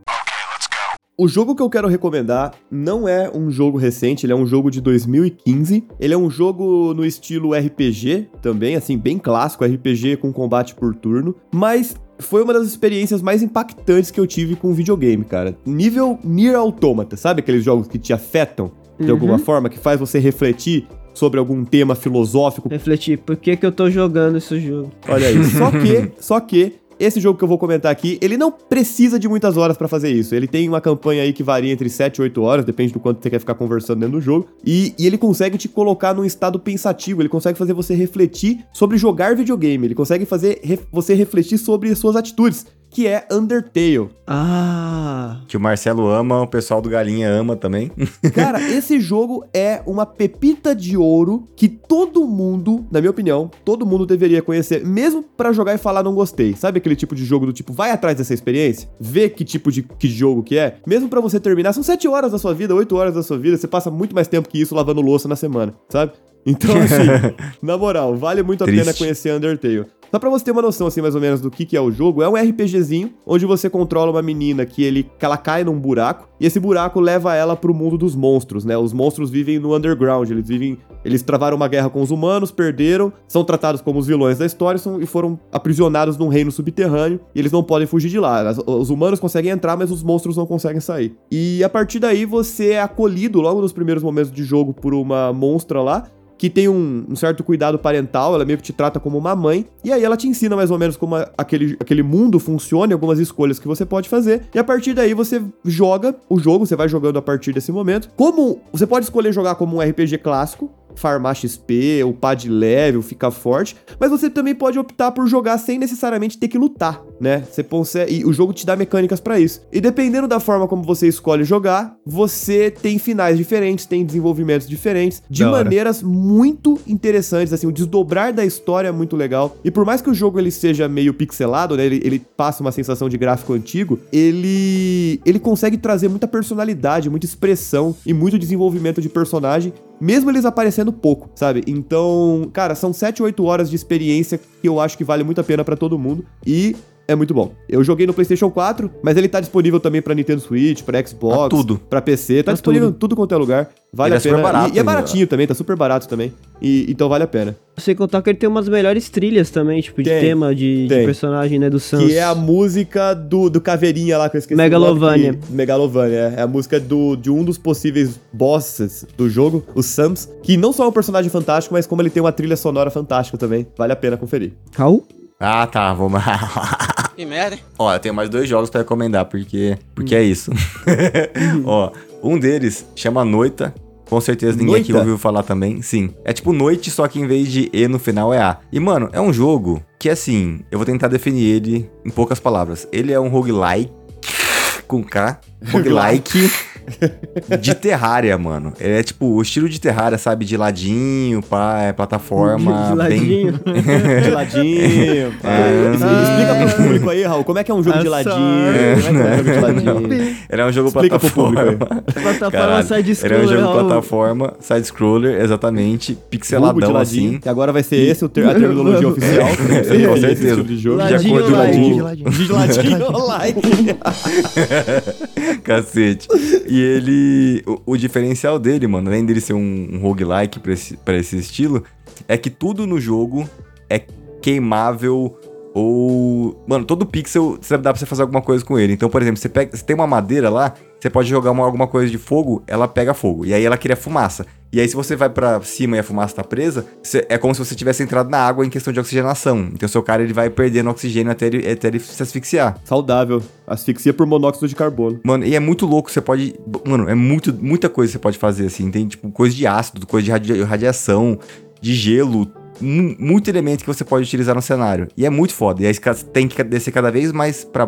O jogo que eu quero recomendar não é um jogo recente, ele é um jogo de 2015. Ele é um jogo no estilo RPG também, assim, bem clássico, RPG com combate por turno, mas foi uma das experiências mais impactantes que eu tive com videogame, cara. Nível Nier Automata, sabe aqueles jogos que te afetam de alguma forma, que faz você refletir sobre algum tema filosófico Refletir, por que que eu tô jogando esse jogo? Olha aí. Só que, só que, esse jogo que eu vou comentar aqui, ele não precisa de muitas horas pra fazer isso. Ele tem uma campanha aí que varia entre 7 e 8 horas, depende do quanto você quer ficar conversando dentro do jogo. E, e ele consegue te colocar num estado pensativo, ele consegue fazer você refletir sobre jogar videogame, ele consegue fazer ref- você refletir sobre suas atitudes, que é Undertale. Ah, Que o Marcelo ama, o pessoal do Galinha ama também. Cara, esse jogo é uma pepita de ouro que todo mundo, na minha opinião, todo mundo deveria conhecer, mesmo pra jogar e falar não gostei. Sabe aquele tipo de jogo do tipo, vai atrás dessa experiência, vê que tipo de que jogo que é, mesmo pra você terminar, são 7 horas da sua vida, 8 horas da sua vida, você passa muito mais tempo que isso lavando louça na semana, sabe? Então, assim, na moral, vale muito a Triste. pena conhecer Undertale. Só pra você ter uma noção, assim, mais ou menos do que, que é o jogo, é um RPGzinho onde você controla uma menina que, ele, ela cai num buraco e esse buraco leva ela pro mundo dos monstros, né? Os monstros vivem no underground, eles vivem... Eles travaram uma guerra com os humanos, perderam, são tratados como os vilões da história são- e foram aprisionados num reino subterrâneo e eles não podem fugir de lá. As- Os humanos conseguem entrar, mas os monstros não conseguem sair. E a partir daí você é acolhido logo nos primeiros momentos de jogo por uma monstra lá que tem um, um certo cuidado parental, ela meio que te trata como uma mãe, e aí ela te ensina mais ou menos como a- aquele, aquele mundo funciona, algumas escolhas que você pode fazer, e a partir daí você joga o jogo, você vai jogando a partir desse momento. Como você pode escolher jogar como um RPG clássico, farmar XP, upar de level, ficar forte, mas você também pode optar por jogar sem necessariamente ter que lutar, né? Você consegue, e o jogo te dá mecânicas pra isso. E dependendo da forma como você escolhe jogar, você tem finais diferentes, tem desenvolvimentos diferentes, de Da hora. maneiras muito interessantes, assim, o desdobrar da história é muito legal. E por mais que o jogo ele seja meio pixelado, né, ele, ele passa uma sensação de gráfico antigo, ele ele consegue trazer muita personalidade, muita expressão e muito desenvolvimento de personagem, mesmo eles aparecendo pouco, sabe? Então, cara, são 7, 8 horas de experiência que eu acho que vale muito a pena pra todo mundo. E é muito bom. Eu joguei no PlayStation 4, mas ele tá disponível também pra Nintendo Switch, pra Xbox, tudo. pra PC, tá Pra disponível em tudo quanto é lugar. Vale Ele a é super pena. barato e, e é baratinho também, tá super barato também. E, então vale a pena. Sem contar que ele tem umas melhores trilhas também, tipo, de Tem, tema de, de personagem, né, do Sans. Que é a música do, do Caveirinha lá que eu esqueci. o Megalovania. nome que- Megalovania, é. É a música do, de um dos possíveis bosses do jogo, o Sams. Que não só é um personagem fantástico, mas como ele tem uma trilha sonora fantástica também. Vale a pena conferir. Raul? Ah, tá, vamos. Que merda, hein? Ó, eu tenho mais dois jogos pra recomendar, porque, porque é isso. Ó, um deles chama Noita. Com certeza ninguém aqui Noita? ouviu falar também. Sim. É tipo noite, só que em vez de E no final é A. E, mano, é um jogo que, assim, eu vou tentar definir ele em poucas palavras. Ele é um roguelike com K. Roguelike de Terraria, mano. É tipo o estilo de Terraria, sabe? De ladinho, pá, é plataforma. De bem... ladinho. De ladinho. pá. É. Explica pro público aí, Raul, como é que é um jogo de ladinho? Como é que é um jogo de ladinho? Ele é um jogo Explica pro plataforma. público aí. Plataforma side-scroller. Ele é um jogo Raul. plataforma, side-scroller, exatamente, pixeladão ladinho. assim. Que agora vai ser esse o ter- a terminologia oficial. Sim, com Esse certeza. tipo de jogo. De acordo com o ladinho. De ladinho, like. Cacete. E ele. O, o diferencial dele, mano, além dele ser um, um roguelike pra esse, pra esse estilo, é que tudo no jogo é queimável ou. Mano, todo pixel você- dá pra você fazer alguma coisa com ele. Então, por exemplo, você, pega, você tem uma madeira lá, você pode jogar uma- alguma coisa de fogo, ela pega fogo. E aí ela cria fumaça. E aí, se você vai pra cima e a fumaça tá presa, você- é como se você tivesse entrado na água em questão de oxigenação. Então, seu cara ele vai perdendo oxigênio até ele, até ele se asfixiar. Saudável. Asfixia por monóxido de carbono. Mano, e é muito louco, você pode. Mano, é muito, muita coisa que você pode fazer, assim. Tem, tipo, coisa de ácido, coisa de radia- radiação, de gelo. Mu- Muito elemento que você pode utilizar no cenário. E é muito foda. E aí tem que descer cada vez mais pra.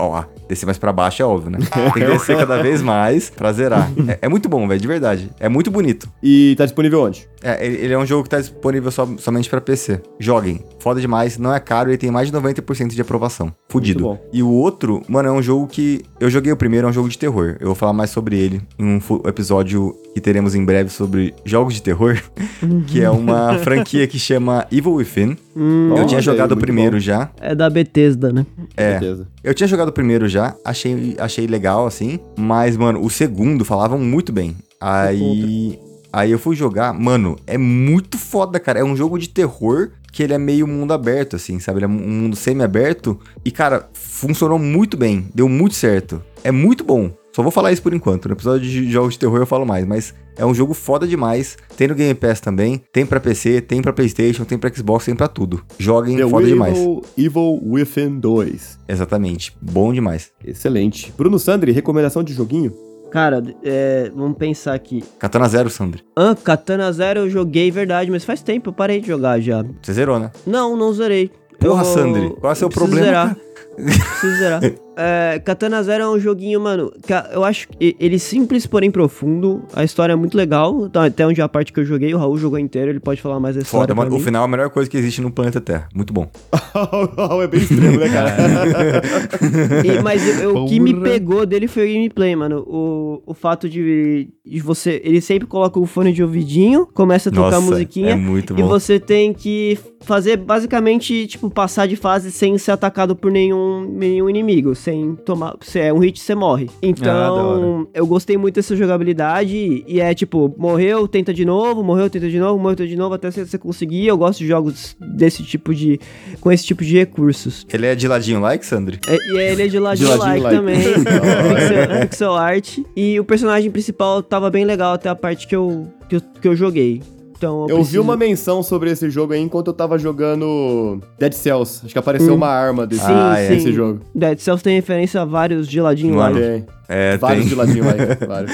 Ó, descer mais pra baixo é óbvio, né? Tem que descer cada vez mais pra zerar. É, é muito bom, velho, de verdade. É muito bonito. E tá disponível onde? É, ele, ele é um jogo que tá disponível só- somente pra PC. Joguem. Foda demais, não é caro, ele tem mais de 90% de aprovação. Fudido. Muito bom. E o outro, mano, é um jogo que. Eu joguei o primeiro, é um jogo de terror. Eu vou falar mais sobre ele em um episódio que teremos em breve sobre jogos de terror, que é uma franquia que chama Evil Within. Hum, eu tinha jogado o primeiro bom. já. é da Bethesda, né? É. Certeza. Eu tinha jogado o primeiro já, achei, achei legal, assim. Mas, mano, o segundo falavam muito bem. Aí. Aí eu fui jogar, mano, é muito foda, cara. É um jogo de terror que ele é meio mundo aberto, assim, sabe? Ele é um mundo semi-aberto. E, cara, funcionou muito bem. Deu muito certo. É muito bom. Só vou falar isso por enquanto. No episódio de jogos de terror eu falo mais. Mas é um jogo foda demais. Tem no Game Pass também. Tem pra PC, tem pra PlayStation, tem pra Xbox, tem pra tudo. Joguem, The foda demais. Evil, Evil Within 2. Exatamente. Bom demais. Excelente. Bruno Sandri, recomendação de joguinho? Cara, é, vamos pensar aqui. Katana Zero, Sandri. Ah, Katana Zero eu joguei, verdade, mas faz tempo, eu parei de jogar já. Você zerou, né? Não, não zerei. Porra, Eu- Sandri, qual é o seu problema, Zerar. Preciso zerar. É, Katana Zero é um joguinho, mano, eu acho que ele é simples, porém profundo. A história é muito legal. Tá, Até onde é a parte que eu joguei, o Raul jogou inteiro, ele pode falar mais da história. Foda, mano. O final é a melhor coisa que existe no planeta Terra. Muito bom. é bem extremo, né, cara? E- mas eu- eu- o que me pegou dele foi o gameplay, mano. O, o fato de, de você. Ele sempre coloca o fone de ouvidinho, começa a tocar Nossa, musiquinha. é muito E bom. você tem que fazer basicamente, tipo, passar de fase sem ser atacado por nenhum, nenhum inimigo. Sem tomar. Se é um hit, você morre. Ah, Então, eu gostei muito dessa jogabilidade. E é tipo, morreu, tenta de novo, morreu, tenta de novo, morreu, tenta de novo, até você você conseguir. Eu gosto de jogos desse tipo de. com esse tipo de recursos. Ele é de ladinho like, Sandri? É, e ele é de ladinho, De ladinho like, like. também. pixel, pixel art. E o personagem principal tava bem legal até a parte que eu, que eu, que eu joguei. Então eu, Eu vi preciso- uma menção sobre esse jogo aí enquanto eu tava jogando Dead Cells. Acho que apareceu Hum. uma arma desse, Sim, Ah, é. sim. jogo. Dead Cells tem referência a vários de ladinho Mano, like. Tem. É, Vários tem. de ladinho vários.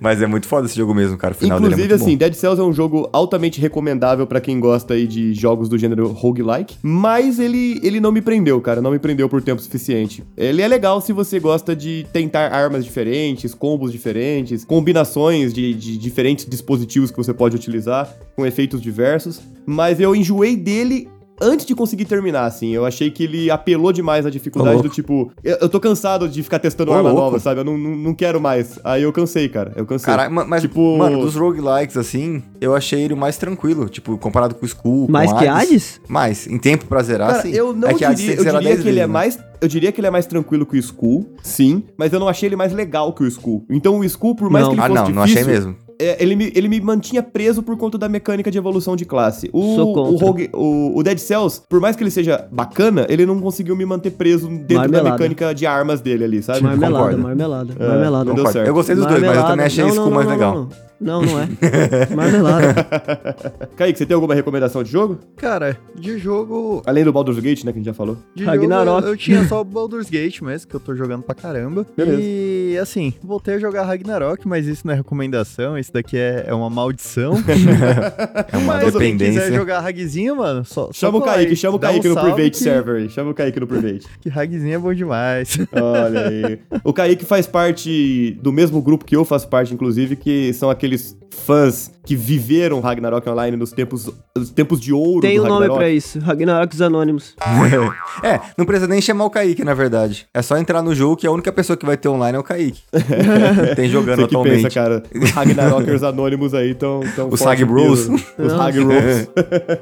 Mas é muito foda esse jogo mesmo, cara. O final Inclusive, dele é muito assim, bom. Dead Cells é um jogo altamente recomendável pra quem gosta aí de jogos do gênero roguelike, mas ele, ele não me prendeu, cara, não me prendeu por tempo suficiente. Ele é legal se você gosta de tentar armas diferentes, combos diferentes, combinações de, de diferentes dispositivos que você pode utilizar, com efeitos diversos, mas eu enjoei dele antes de conseguir terminar, assim. Eu achei que ele apelou demais à dificuldade do tipo. Eu, eu tô cansado de ficar testando arma louco. nova, sabe? Eu não, não, não quero mais. Aí eu cansei, cara. Eu cansei. Caralho, ma- mas, Tipo- mano, dos roguelikes, assim, eu achei ele o mais tranquilo. Tipo, comparado com o Skull, com Mais que Hades? Mais. Em tempo pra zerar, Cara, sim. eu não É que diria, eu diria 10 que ele é vezes, né? mais. Eu diria que ele é mais tranquilo que o Skull, sim, mas eu não achei ele mais legal que o Skull. Então o Skull, por mais Não. que ele Ah, fosse não, não difícil, achei mesmo. É, ele, me, ele me mantinha preso por conta da mecânica de evolução de classe. O, o, Rogue, o, o Dead Cells, por mais que ele seja bacana, ele não conseguiu me manter preso dentro da Marmelada. mecânica de armas dele ali, sabe? Marmelada, concordo. marmelada, É, marmelada. não deu Concordo. certo. Eu gostei dos dois, mas eu também achei Não, esse não, Skull mais não, legal. Não, não, é. marmelada. Kaique, você tem alguma recomendação de jogo? Cara, de jogo. Além do Baldur's Gate, né, que a gente já falou. De Ragnarok. jogo eu tinha só o Baldur's Gate mesmo, que eu tô jogando pra caramba. Beleza. E assim, voltei a jogar Ragnarok, mas isso não é recomendação, isso daqui é, é uma maldição. É uma mas dependência. quiser jogar Ragzinho, mano, só. só Chama o colar Kaique, aí. chama o Dá um Kaique no Private que, Server aí. Chama o Kaique no Private. Que Ragzinho é bom demais. Olha aí. O Kaique faz parte do mesmo grupo que eu faço parte, inclusive, que são aqueles fãs que viveram Ragnarok Online nos tempos, nos tempos de ouro Tem do um nome pra isso. Ragnaroks Anônimos. é, não precisa nem chamar o Kaique, na verdade. É só entrar no jogo que a única pessoa que vai ter online é o Kaique. Tem jogando Você que atualmente. pensa, cara. Os Ragnarokers anônimos aí estão tão Os Hag Bros. Os Hag Bros.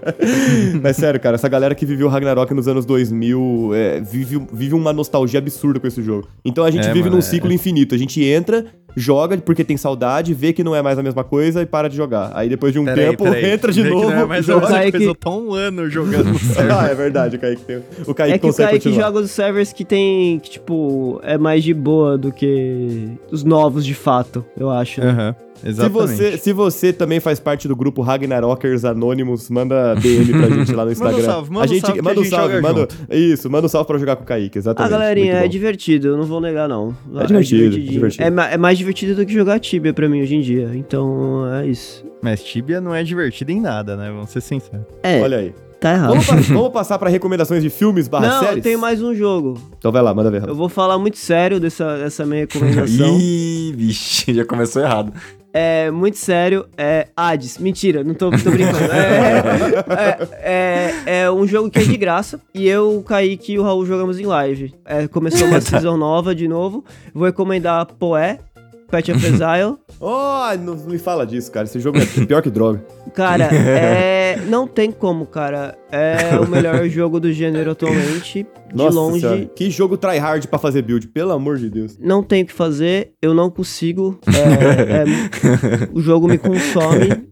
Mas sério, cara, essa galera que viveu Ragnarok nos anos 2000 é, vive, vive uma nostalgia absurda com esse jogo. Então a gente É, vive mano, num é. ciclo infinito. A gente entra, joga porque tem saudade, vê que não é mais a mesma coisa e para de jogar. Aí depois de um Peraí, tempo, peraí. entra de Vê que novo. Não é mais joga. Kaique- coisa, eu tô um ano jogando no server. Ah, é verdade, o Kaique tem. O Kaique É que o Kaique continuar. joga os servers que tem, que, tipo, é mais de boa do que os novos de fato, eu acho. né? Aham, Se exatamente. você, se você também faz parte do grupo Ragnarokers Anônimos, manda DM pra gente lá no Manda um Instagram. salve, manda a um gente, salve que manda um salve, manda, isso, manda um salve pra jogar com o Kaique, Ah, exatamente. galerinha, Muito é divertido, eu não vou negar, não. É divertido, é divertidinho. divertido. É, é mais divertido do que jogar Tibia pra mim hoje em dia. Então, é isso. Mas Tibia não é divertido em nada, né? Vamos ser sinceros. É, Olha aí. Tá errado. Vamos, pa- vamos passar pra recomendações de filmes barra Não, séries? eu tenho mais um jogo. Então vai lá, manda ver. Eu vou falar muito sério dessa, dessa minha recomendação. Ih, vixe, já começou errado. É, muito sério, é Hades. Mentira, não tô, tô brincando. É, é, é- é um jogo que é de graça. E eu, o Kaique e o Raul jogamos em live. É, começou uma season nova de novo. Vou recomendar Poé, Pet of Exile. Oh, não me fala disso, cara. Esse jogo é pior que droga. Cara, é. Não tem como, cara. É o melhor jogo do gênero atualmente. De Nossa longe. senhora. Que jogo tryhard pra fazer build, pelo amor de Deus. Não tenho o que fazer, eu não consigo. É, é, o jogo me consome.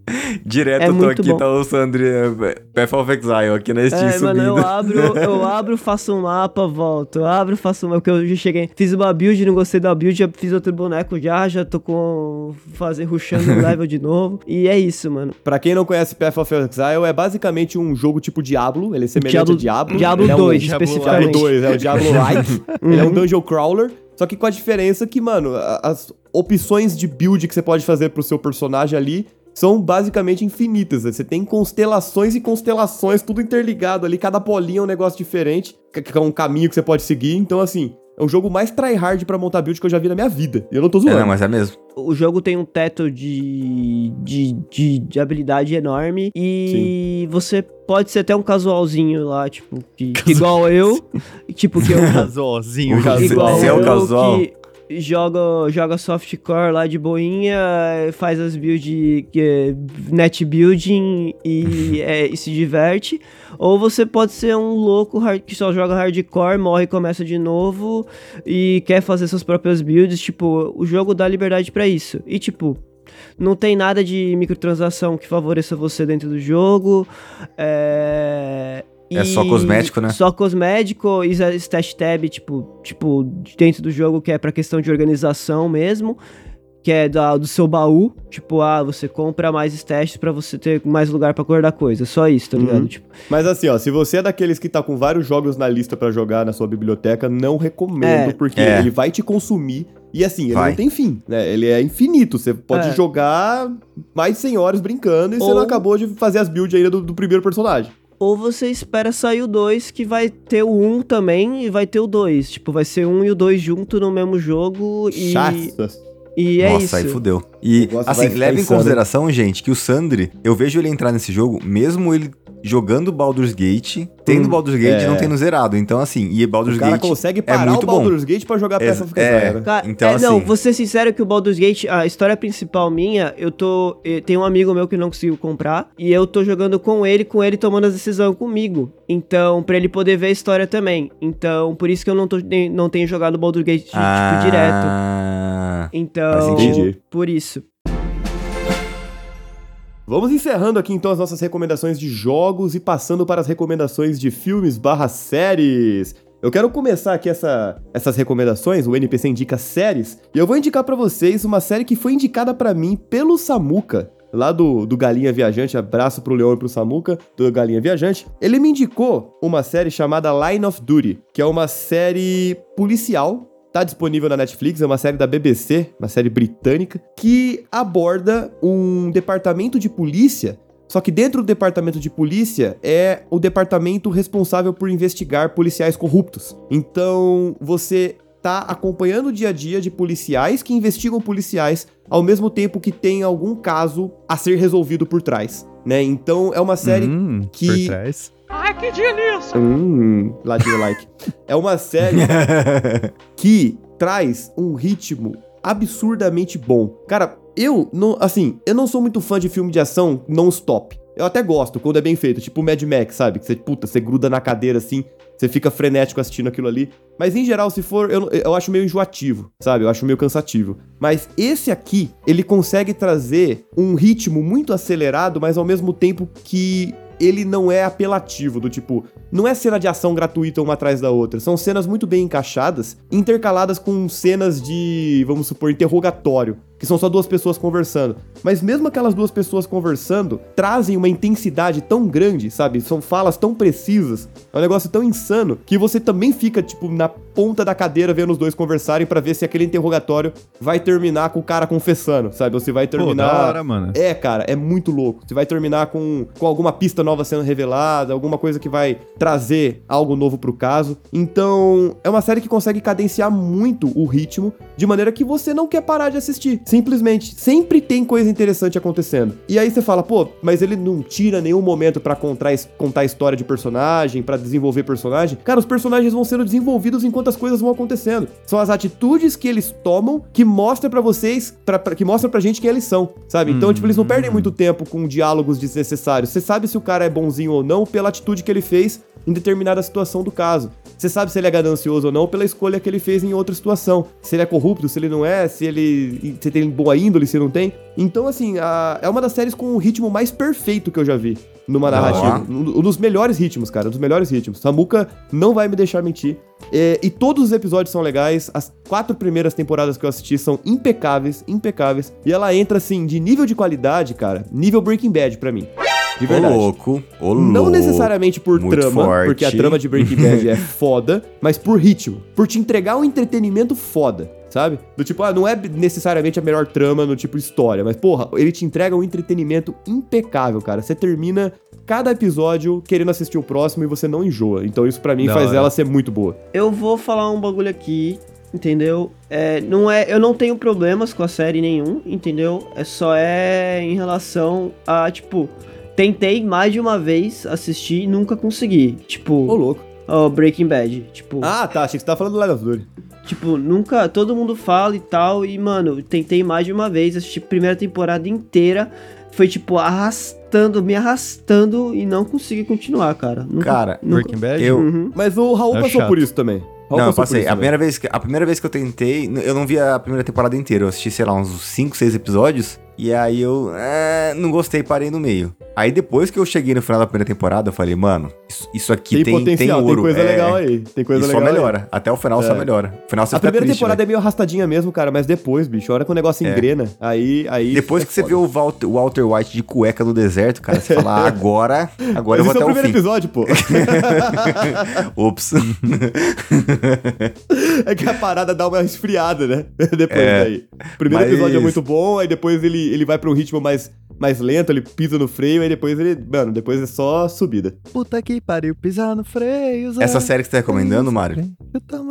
Direto É eu tô muito aqui, bom. tá o Sandri, é, Path of Exile aqui na Steam É, mano, eu subindo. abro, eu abro, faço um mapa, volto. Eu abro, faço um mapa, porque eu já cheguei. Fiz uma build, não gostei da build, já fiz outro boneco já, já tô com. fazer rushando o level de novo. E é isso, mano. Pra quem não conhece Path of Exile, é basicamente um jogo tipo Diablo. Ele é semelhante Diablo- a Diablo. Diablo Ele é um- 2, Diablo especificamente. Diablo 2, é o Diablo-like. Ele é um Uhum. dungeon crawler. Só que com a diferença que, mano, as opções de build que você pode fazer pro seu personagem ali são basicamente infinitas. né? Você tem constelações e constelações, tudo interligado ali. Cada bolinha é um negócio diferente, que é um caminho que você pode seguir. Então, assim, é o jogo mais tryhard pra montar build que eu já vi na minha vida. E eu não tô É, zoando. não, mas é mesmo. O jogo tem um teto de, de, de, de habilidade enorme e você pode ser até um casualzinho lá, tipo, que, que igual eu. Tipo, que eu. Casualzinho. Casual. Igual Você é o eu casual. que joga, joga softcore lá de boinha, faz as builds, que, net building e, é, e se diverte. Ou você pode ser um louco hard- que só joga hardcore, morre e começa de novo e quer fazer suas próprias builds. Tipo, o jogo dá liberdade pra isso. E tipo, não tem nada de microtransação que favoreça você dentro do jogo. É, É só cosmético, né? Só cosmético e a stash tab, tipo, tipo, dentro do jogo que é pra questão de organização mesmo. Que é da, do seu baú. Tipo, ah, você compra mais stashes pra você ter mais lugar pra guardar coisa. Só isso, tá ligado? Uhum. Tipo, Mas assim, ó, se você é daqueles que tá com vários jogos na lista pra jogar na sua biblioteca, não recomendo, É. porque É. ele vai te consumir. E assim, ele Vai. não tem fim, né? Ele é infinito. Você pode É. jogar mais 100 horas brincando e você Ou- não acabou de fazer as builds ainda do, do primeiro personagem. Ou você espera sair o 2, que vai ter o 1 um também e vai ter o 2. Tipo, vai ser um e o 2 junto no mesmo jogo e. Chato. E é Nossa, isso. aí fudeu. E, assim, leva em consideração, gente, que o Sandri, eu vejo ele entrar nesse jogo, mesmo ele jogando Baldur's Gate, tendo Hum, Baldur's Gate e é. não tendo zerado. Então, assim, e Baldur's O cara Gate consegue é parar muito o bom. Baldur's Gate pra jogar a peça É, é. Cara, Então, é, não, assim- vou ser sincero que o Baldur's Gate, a história principal minha, eu tô. Tem um amigo meu que não conseguiu comprar. E eu tô jogando com ele, com ele tomando as decisões comigo. Então, pra ele poder ver a história também. Então, por isso que eu não, tô, não tenho jogado Baldur's Gate, tipo, direto. Ah, Então, faz sentido. por isso. Vamos encerrando aqui então as nossas recomendações de jogos e passando para as recomendações de filmes barra séries. Eu quero começar aqui essa, essas recomendações, o NPC indica séries, e eu vou indicar pra vocês uma série que foi indicada pra mim pelo Samuca, lá do, do Galinha Viajante, abraço pro Leão e pro Samuca, do Galinha Viajante. Ele me indicou uma série chamada Line of Duty, que é uma série policial Tá disponível na Netflix, é uma série da BBC, uma série britânica, que aborda um departamento de polícia. Só que dentro do departamento de polícia é o departamento responsável por investigar policiais corruptos. Então você tá acompanhando o dia a dia de policiais que investigam policiais ao mesmo tempo que tem algum caso a ser resolvido por trás, né? Então é uma série Hum, que- Por trás. Ai, que delícia! Hum, ladinho like. É uma série que traz um ritmo absurdamente bom. Cara, eu não, assim, eu não sou muito fã de filme de ação non-stop. Eu até gosto quando é bem feito, tipo Mad Max, sabe? Que você, puta, você gruda na cadeira assim, você fica frenético assistindo aquilo ali. Mas em geral, se for, eu, eu acho meio enjoativo, sabe? Eu acho meio cansativo. Mas esse aqui, ele consegue trazer um ritmo muito acelerado, mas ao mesmo tempo que ele não é apelativo, do tipo, não é cena de ação gratuita uma atrás da outra. São cenas muito bem encaixadas, intercaladas com cenas de, vamos supor, interrogatório, que são só duas pessoas conversando. Mas mesmo aquelas duas pessoas conversando, trazem uma intensidade tão grande, sabe? São falas tão precisas, é um negócio tão insano, que você também fica, tipo, na ponta da cadeira vendo os dois conversarem pra ver se aquele interrogatório vai terminar com o cara confessando, sabe? Ou se vai Pô, terminar. da hora, mano. É, cara, é muito louco. Você vai terminar com, com alguma pista nova sendo revelada, alguma coisa que vai trazer algo novo pro caso. Então, é uma série que consegue cadenciar muito o ritmo, de maneira que você não quer parar de assistir. Simplesmente, sempre tem coisa interessante acontecendo. E aí você fala, pô, mas ele não tira nenhum momento pra contar, contar a história de personagem, pra desenvolver personagem. Cara, os personagens vão sendo desenvolvidos enquanto as coisas vão acontecendo. São as atitudes que eles tomam que mostra pra vocês, pra, pra- que mostra pra gente quem eles são, sabe? Então, tipo, eles não perdem muito tempo com diálogos desnecessários. Você sabe se o cara é bonzinho ou não pela atitude que ele fez em determinada situação do caso. Você sabe se ele é ganancioso ou não pela escolha que ele fez em outra situação. Se ele é corrupto, se ele não é, se ele se tem boa índole, se não tem. Então, assim, a- é uma das séries com o ritmo mais perfeito que eu já vi numa narrativa. Um um dos melhores ritmos, cara. Um dos melhores ritmos. Samuka não vai me deixar mentir. É, e todos os episódios são legais. As quatro primeiras temporadas que eu assisti são impecáveis, impecáveis. E ela entra, assim, de nível de qualidade, cara. Nível Breaking Bad pra mim. De Ô verdade. louco, ô Não louco. necessariamente por Muito trama, forte. porque a trama de Breaking Bad é foda, mas por ritmo. Por te entregar um entretenimento foda, sabe? Do tipo, ah, não é necessariamente a melhor trama no tipo história, mas porra, ele te entrega um entretenimento impecável, cara. Você termina cada episódio querendo assistir o próximo e você não enjoa. Então isso pra mim Da faz hora. ela ser muito boa. Eu vou falar um bagulho aqui, entendeu? É, não é, eu não tenho problemas com a série nenhum, entendeu? É só é em relação a, tipo, tentei mais de uma vez assistir e nunca consegui. Ô, Tipo, louco. ó, Breaking Bad, tipo, Ah, tá. Achei que você tava falando do Line of Duty. tipo, nunca, todo mundo fala e tal e, mano, tentei mais de uma vez, assisti a primeira temporada inteira, foi tipo arrastando, me arrastando e não consegui continuar, cara. Nunca, Cara, nunca. Breaking Bad? eu- Uhum. Mas o Raul É passou chato. por isso também. Raul Não, eu passei. A primeira, vez que, a primeira vez que eu tentei, eu não vi a primeira temporada inteira. Eu assisti, sei lá, uns 5, 6 episódios. E aí eu é, não gostei, parei no meio. Aí depois que eu cheguei no final da primeira temporada, eu falei, mano, isso, isso aqui Tem, tem, tem, potencial, tem, ouro. coisa é, legal aí. Tem coisa e legal só aí. melhora. Até o final só É. melhora. O final você A primeira triste, temporada velho. é meio arrastadinha mesmo, cara, mas depois, bicho, a hora que o negócio É. engrena, aí, aí... Depois que você vê o Walter, Walter White de cueca no deserto, cara, você fala, ah, agora, agora eu Mas vou esse é o até o primeiro fim. episódio, pô. Ops. é que a parada dá uma esfriada, né? depois É, daí. O primeiro mas- episódio é muito bom, aí depois ele, ele vai pra um ritmo mais, mais lento, ele pisa no freio, aí depois ele... Mano, depois é só subida. Puta que pariu, pisar no freio. Essa série que você tá recomendando, Mário?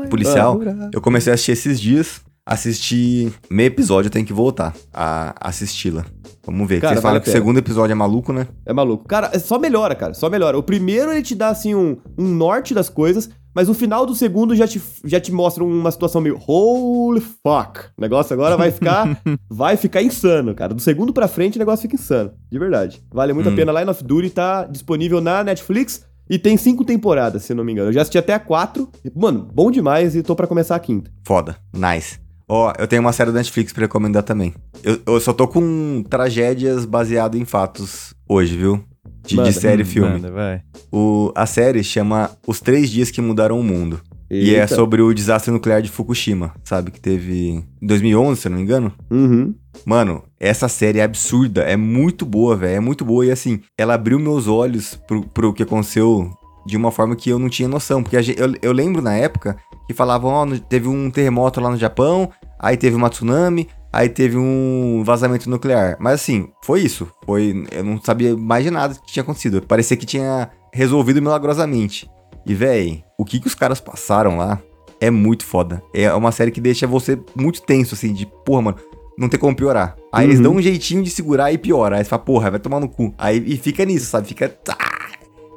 Policial? Eu comecei a assistir esses dias. Assisti meio episódio, eu tenho que voltar a assesti-la. Vamos ver. Cara, Vocês falam que o segundo episódio é maluco, né? É maluco. Cara, é só melhora, cara. Só melhora. O primeiro ele te dá, assim, um, um norte das coisas, mas o final do segundo já te, já te mostra uma situação meio holy fuck. O negócio agora vai ficar vai ficar insano, cara. Do segundo pra frente o negócio fica insano. De verdade. Vale muito Hum. a pena. Line of Duty tá disponível na Netflix e tem cinco temporadas, se não me engano. Eu já assisti até a quatro. Mano, bom demais e tô pra começar a quinta. Foda. Nice. Ó, eu tenho uma série da Netflix pra recomendar também. Eu, eu só tô com tragédias baseadas em fatos hoje, viu? De, de Manda. série e Hum, filme. manda, vai. O, a série chama Os Três Dias que Mudaram o Mundo. E é Eita. sobre o desastre nuclear de Fukushima, sabe? Que teve em 2011, se eu não me engano. Uhum. Mano, essa série é absurda, é muito boa, velho, é muito boa. E assim, ela abriu meus olhos pro, pro que aconteceu de uma forma que eu não tinha noção. Porque a gen- eu, eu lembro na época que falavam, ó, no- teve um terremoto lá no Japão, aí teve uma tsunami, aí teve um vazamento nuclear. Mas assim, foi isso. Foi. Eu não sabia mais de nada que tinha acontecido. Parecia que tinha resolvido milagrosamente. E, véi, o que, que os caras passaram lá é muito foda. É uma série que deixa você muito tenso, assim, de porra, mano, não tem como piorar. Aí eles Uhum. dão um jeitinho de segurar e piora. Aí você fala, porra, vai tomar no cu. Aí e fica nisso, sabe? Fica. tá.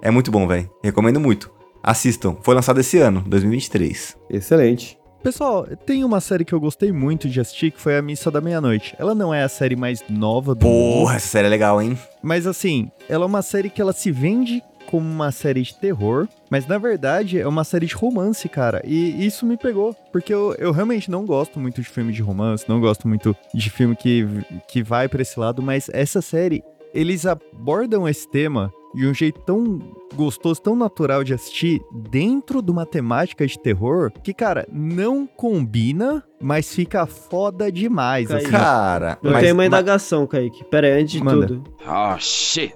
É muito bom, velho. Recomendo muito. Assistam. Foi lançado esse ano, 2023. Excelente. Pessoal, tem uma série que eu gostei muito de assistir, que foi A Missa da Meia-Noite. Ela não é a série mais nova do mundo, Porra, essa série é legal, hein? mas assim, ela é uma série que ela se vende como uma série de terror, mas na verdade é uma série de romance, cara. E isso me pegou, porque eu, eu realmente não gosto muito de filme de romance, não gosto muito de filme que, que vai pra esse lado, mas essa série, eles abordam esse tema de um jeito tão gostoso, tão natural de assistir, dentro de uma temática de terror, que, cara, não combina, mas fica foda demais. Kaique. assim. Cara, Eu mas- tenho uma mas- indagação, Kaique. Pera aí, antes de Manda. tudo. Oh shit.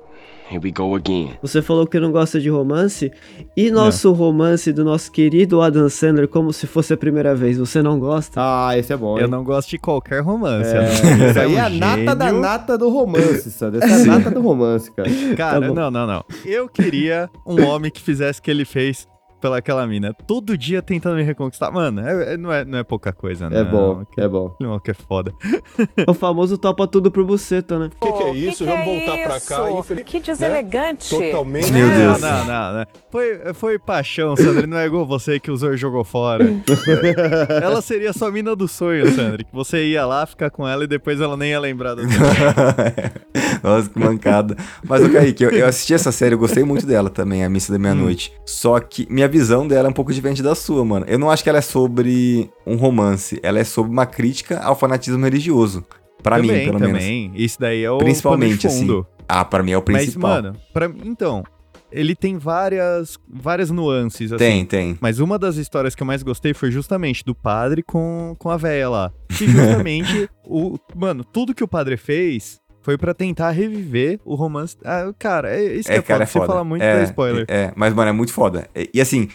Here we go again. Você falou que não gosta de romance. E nosso romance do nosso querido Adam Sandler, como se fosse a primeira vez, você não gosta? Ah, esse é bom, hein? Eu não gosto de qualquer romance. É, Adam. isso aí é a nata da nata do romance, Sandro. Essa é a nata do romance, cara. Cara, Tá não, não, não. Eu queria um homem que fizesse o que ele fez pela aquela mina. Todo dia tentando me reconquistar. Mano, é- é- não, é, não é pouca coisa, né? É bom, é bom. Não, que é foda. O famoso topa tudo por buceta, né? O que, que é isso? Vamos voltar pra cá. infeliz- Que deselegante. Totalmente. Meu Deus. Não, não, não, não. Foi, foi paixão, Sandra. Não é igual você que usou e jogou fora. ela seria sua mina do sonho, Sandra. Que você ia lá ficar com ela e depois ela nem ia lembrar do Nossa, que mancada. Mas, o Kaique, eu, eu assisti essa série, eu gostei muito dela também, A Missa da Meia-Noite. Só que minha visão dela é um pouco diferente da sua, mano. Eu não acho que ela é sobre um romance, ela é sobre uma crítica ao fanatismo religioso. Pra também, mim, pelo menos. também. Isso daí é o Principalmente, de fundo. Ah, pra mim é o Mas, principal. mano, pra, então, ele tem várias, várias nuances, assim. tem, tem. Mas uma das histórias que eu mais gostei foi justamente do padre com, com a véia lá. Que justamente, o, mano, tudo que o padre fez foi pra tentar reviver o romance. Ah, cara, é isso que é, cara, foda. Se falar muito, é, dá spoiler. É, mas, mano, é muito foda. E, e, assim,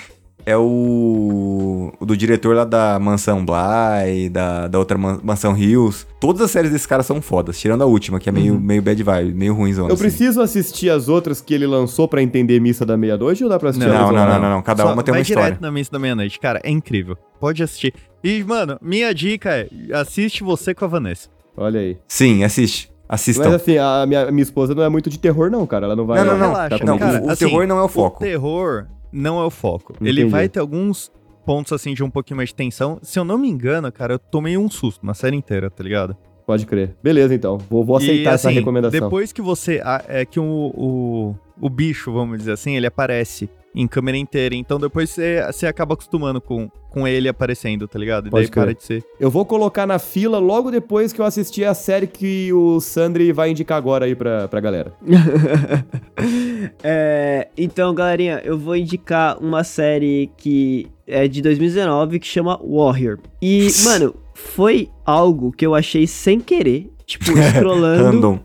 é o, o do diretor lá da Mansão Bly, da, da outra man- Mansão Hills. Todas as séries desse cara são fodas, tirando a última, que é meio, meio bad vibe, meio ruimzona. Eu assim. preciso assistir as outras que ele lançou pra entender Missa da Meia-Noite ou dá pra assistir Não, não, online? não, não, não. Cada Só uma tem vai uma história. direto na missa da meia-noite. Cara, é incrível. Pode assistir. E, mano, minha dica é: assiste você com a Vanessa. Olha aí. Sim, assiste. Assistam. Mas assim, a minha, a minha esposa não é muito de terror, não, cara. Ela não vai. Não, não, não. Relaxa, não, cara, o, o assim, terror não é o foco. O terror não é o foco. Ele Entendi. vai ter alguns pontos, assim, de um pouquinho mais de tensão. Se eu não me engano, cara, eu tomei um susto na série inteira, tá ligado? Pode crer. Beleza, então. Vou, vou aceitar E, essa assim, recomendação. Depois que você. É que o, o, o bicho, vamos dizer assim, ele aparece em câmera inteira. Então depois você, você acaba acostumando com, com ele aparecendo, tá ligado? E Pode daí para crer. de ser. Eu vou colocar na fila logo depois que eu assistir a série que o Sandri vai indicar agora aí pra, pra galera. É, então, galerinha, eu vou indicar uma série que é de 2019 que chama Warrior. E, mano, foi algo que eu achei sem querer. Tipo, scrollando, Random.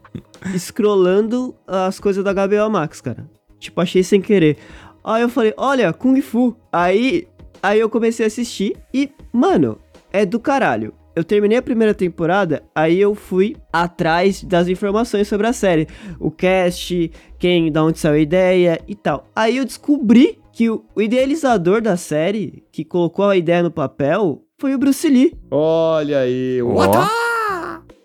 scrollando as coisas da HBO Max, cara. Tipo, achei sem querer. Aí eu falei, olha, Kung Fu. Aí, aí eu comecei a assistir e, mano, é do caralho. Eu terminei a primeira temporada, aí eu fui atrás das informações sobre a série. O cast, quem, da onde saiu a ideia e tal. Aí eu descobri que o, o idealizador da série, que colocou a ideia no papel, foi o Bruce Lee. Olha aí. Ó. What?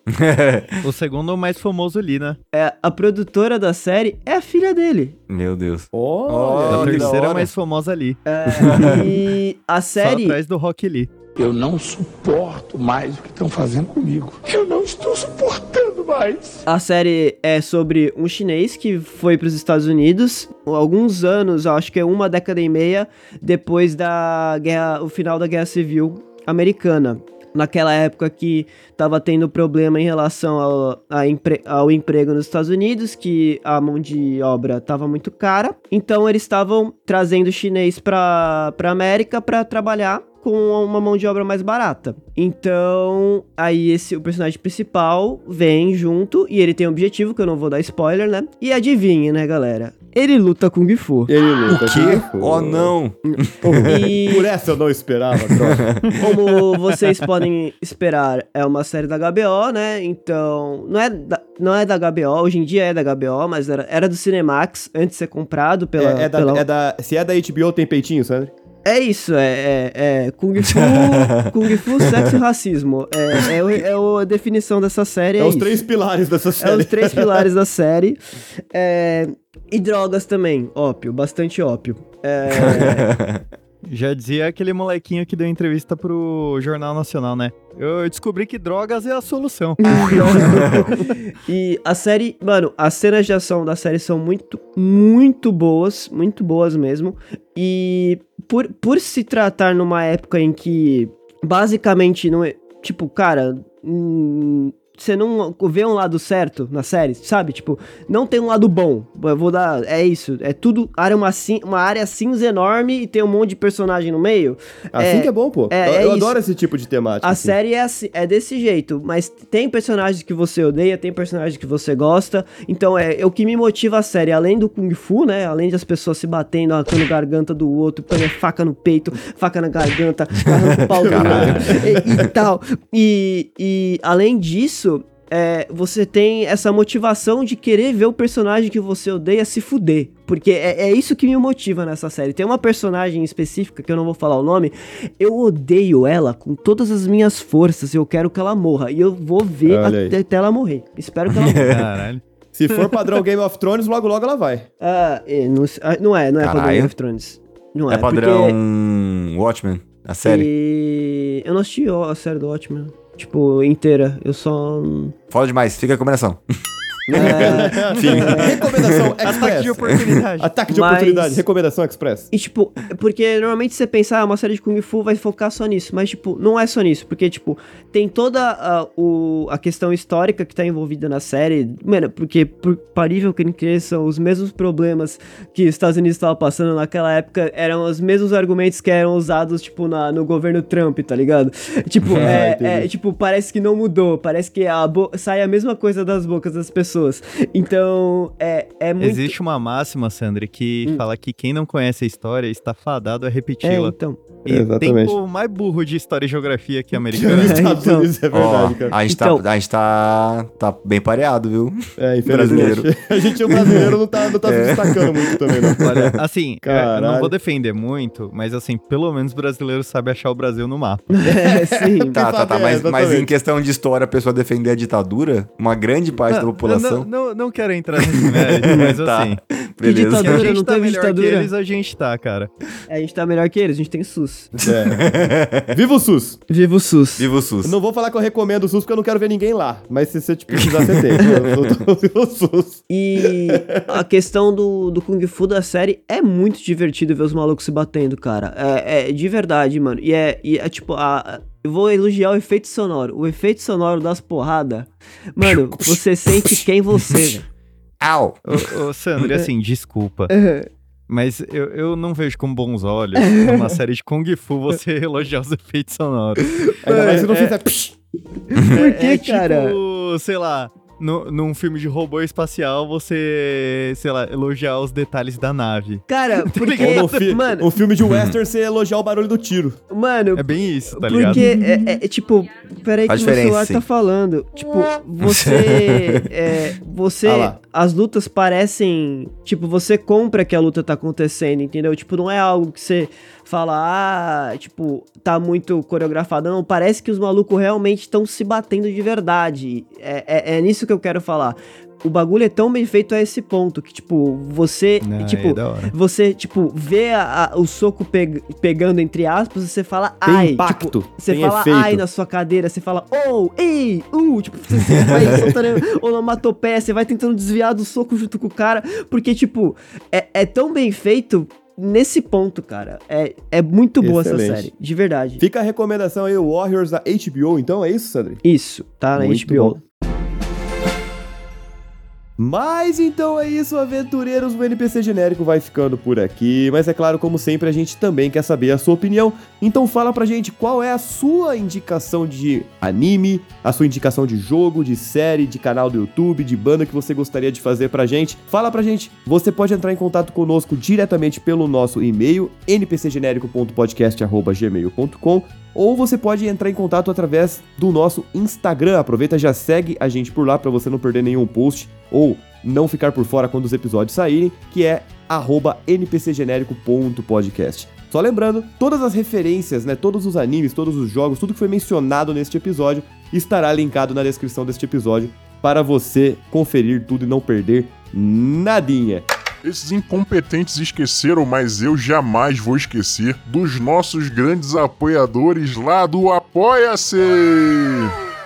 O segundo mais famoso ali, né? É, a produtora da série é a filha dele. Meu Deus. Olha, a que da terceira mais famosa ali. É, e a Só série. atrás do Rock Lee. Eu não suporto mais o que estão fazendo comigo. Eu não estou suportando mais. A série é sobre um chinês que foi para os Estados Unidos alguns anos, acho que é uma década e meia depois da guerra, o final da Guerra Civil Americana. Naquela época que estava tendo problema em relação ao, empre- ao emprego nos Estados Unidos, que a mão de obra estava muito cara. Então eles estavam trazendo chinês para a América para trabalhar com uma mão de obra mais barata. Então, aí esse o personagem principal vem junto e ele tem um objetivo que eu não vou dar spoiler, né? E adivinhe, né, galera? Ele luta Kung Fu. Ele luta. O quê? Oh, não. E Por essa eu não esperava, troca. como vocês podem esperar, é uma série da HBO, né? Então, não é da, não é da HBO, hoje em dia é da HBO, mas era, era do Cinemax antes de ser comprado pela. É, é da, pela- é da- se é da HBO, tem peitinho, Sandro? É isso, é, é, é Kung Fu, Kung Fu, sexo e racismo. É, é, é o- a definição dessa série. É, É, os isso. três pilares dessa É série. os três pilares da série. É, e drogas também, ópio, bastante ópio. É, Já dizia aquele molequinho que deu entrevista pro Jornal Nacional, né? Eu descobri que drogas é a solução. e a série, mano, as cenas de ação da série são muito, muito boas, muito boas mesmo. E por, por se tratar numa época em que basicamente não é. Tipo, cara. hum, você não vê um lado certo na série, sabe? Tipo, não tem um lado bom. Eu vou dar. É isso. É tudo. Área uma, cin- uma área cinza enorme e tem um monte de personagem no meio. Assim É, que é bom, pô. é- eu é eu adoro esse tipo de temática. A assim. série é, assim- é desse jeito, mas tem personagens que você odeia, tem personagens que você gosta. Então é, é o que me motiva a série, além do Kung Fu, né? Além das pessoas se batendo, arrancando a garganta do outro, põe faca no peito, faca na garganta, arranca o pau do outro e, e tal. E, e além disso. É, você tem essa motivação de querer ver o personagem que você odeia se fuder. Porque é, é isso que me motiva nessa série. Tem uma personagem específica, que eu não vou falar o nome, eu odeio ela com todas as minhas forças. Eu quero que ela morra. E eu vou ver até, até ela morrer. Espero que ela morra. Caralho. Se for padrão Game of Thrones, logo logo ela vai. Ah, é, não, ah, não é, não é padrão Caralho. Game of Thrones. Não é, É padrão porque- Watchmen, a série. E... Eu não assisti a série do Watchmen. Tipo, inteira. Eu só. Fala demais, fica a recomendação. É, Recomendação Ataque Express. de oportunidade. Ataque de Mas- oportunidade. Recomendação Express. E, tipo, porque normalmente você pensa, ah, uma série de Kung Fu vai focar só nisso. Mas, tipo, não é só nisso. Porque, tipo, tem toda a, o, a questão histórica que tá envolvida na série. Mano, porque, por parível que que são os mesmos problemas que os Estados Unidos estavam passando naquela época, eram os mesmos argumentos que eram usados, tipo, na, no governo Trump, tá ligado? Tipo, Ah, é, entendi. é, tipo, parece que não mudou. Parece que a bo- sai a mesma coisa das bocas das pessoas. Então, é, é muito... Existe uma máxima, Sandra, que Hum. fala que quem não conhece a história está fadado a É, repeti-la. então. e Exatamente. tem povo mais burro de história e geografia que americano. Estados então. Unidos é Ó, verdade, cara. a gente, Então- tá, a gente tá, tá bem pareado, viu? É, infelizmente. Brasileiro. A gente, o brasileiro, não tá, não tá se destacando muito também, não. Olha, assim, eu Caralho. não vou defender muito, mas assim, pelo menos o brasileiro sabe achar o Brasil no mapa. É, sim. Tá, tá, tá. É, Mas, mas exatamente. em questão de história, a pessoa defender a ditadura, uma grande parte da Não, população. Não, não, não quero entrar nesse mérito, mas Tá. assim, Beleza. se a ditadura? gente não tá teve melhor ditadura? que eles, a gente tá, cara. A gente tá melhor que eles, a gente tem SUS. É. Viva o SUS! Viva o SUS. Viva o SUS. Eu não vou falar que eu recomendo o SUS porque eu não quero ver ninguém lá. Mas se você te precisar, você tem. Eu tô- tô- Viva o SUS! E a questão do, do Kung Fu da série é muito divertido ver os malucos se batendo, cara. É, é de verdade, mano. E é, e é tipo, a- eu vou elogiar o efeito sonoro. O efeito sonoro das porradas. Mano, você sente quem você, velho. Au! Ô, ô Sandra, assim, desculpa. Mas eu, eu não vejo com bons olhos numa série de Kung Fu você elogiar os efeitos sonoros. Ainda mais se não É- fizer. psh. Por que, é, cara? Tipo, sei lá, no, num filme de robô espacial você, sei lá, elogiar os detalhes da nave. Cara, porque. Ou no fi mano, um filme de western, você elogiar o barulho do tiro. mano, É bem isso, tá ligado? Porque é, é- é tipo, peraí que o celular sim. tá falando. Tipo, você. é, você. Ah as lutas parecem. Tipo, você compra que a luta tá acontecendo, entendeu? Tipo, não é algo que você fala, ah, tipo, tá muito coreografado. Não, parece que os malucos realmente estão se batendo de verdade. É, é, é nisso que eu quero falar. O bagulho é tão bem feito a esse ponto que, tipo, você. Ah, tipo, é você, tipo, vê a- a- o soco peg- pegando entre aspas e você fala Tem ai. impacto, Tipo, você fala efeito. ai na sua cadeira, você fala oh, ei, uh, tipo, você, você vai soltando onomatopeia, você vai tentando desviar do soco junto com o cara, porque, tipo, é, é tão bem feito nesse ponto, cara. É, é muito boa essa Excelente. série, de verdade. Fica a recomendação aí, o Warriors da HBO, então é isso, Sandri? Isso, tá na Muito HBO. bom. Mas então é isso, aventureiros. O NPC genérico vai ficando por aqui. Mas é claro, como sempre, a gente também quer saber a sua opinião. Então fala pra gente qual é a sua indicação de anime, a sua indicação de jogo, de série, de canal do YouTube, de banda que você gostaria de fazer pra gente. Fala pra gente. Você pode entrar em contato conosco diretamente pelo nosso e-mail npcgenérico.podcast@gmail.com ou você pode entrar em contato através do nosso Instagram. Aproveita, já segue a gente por lá para você não perder nenhum post ou não ficar por fora quando os episódios saírem, que é npcgenérico.podcast. Só lembrando, todas as referências, né, todos os animes, todos os jogos, tudo que foi mencionado neste episódio estará linkado na descrição deste episódio para você conferir tudo e não perder nadinha. Esses incompetentes esqueceram, mas eu jamais vou esquecer dos nossos grandes apoiadores lá do Apoia-se!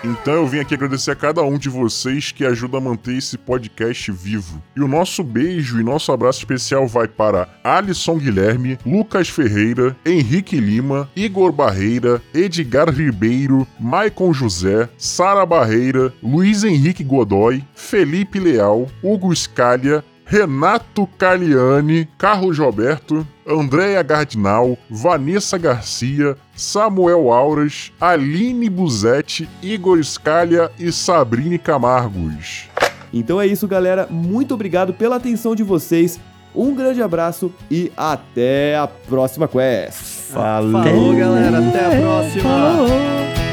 Então eu vim aqui agradecer a cada um de vocês que ajuda a manter esse podcast vivo. E o nosso beijo e nosso abraço especial vai para Alisson Guilherme, Lucas Ferreira, Henrique Lima, Igor Barreira, Edgar Ribeiro, Maicon José, Sara Barreira, Luiz Henrique Godoy, Felipe Leal, Hugo Scalha, Renato Caliani, Carlos Roberto, Andréia Gardinal, Vanessa Garcia, Samuel Auras, Aline Buzetti, Igor Scalha e Sabrine Camargos. Então é isso, galera. Muito obrigado pela atenção de vocês. Um grande abraço e até a próxima quest. Falou. Falou, galera. Até a próxima. Falou.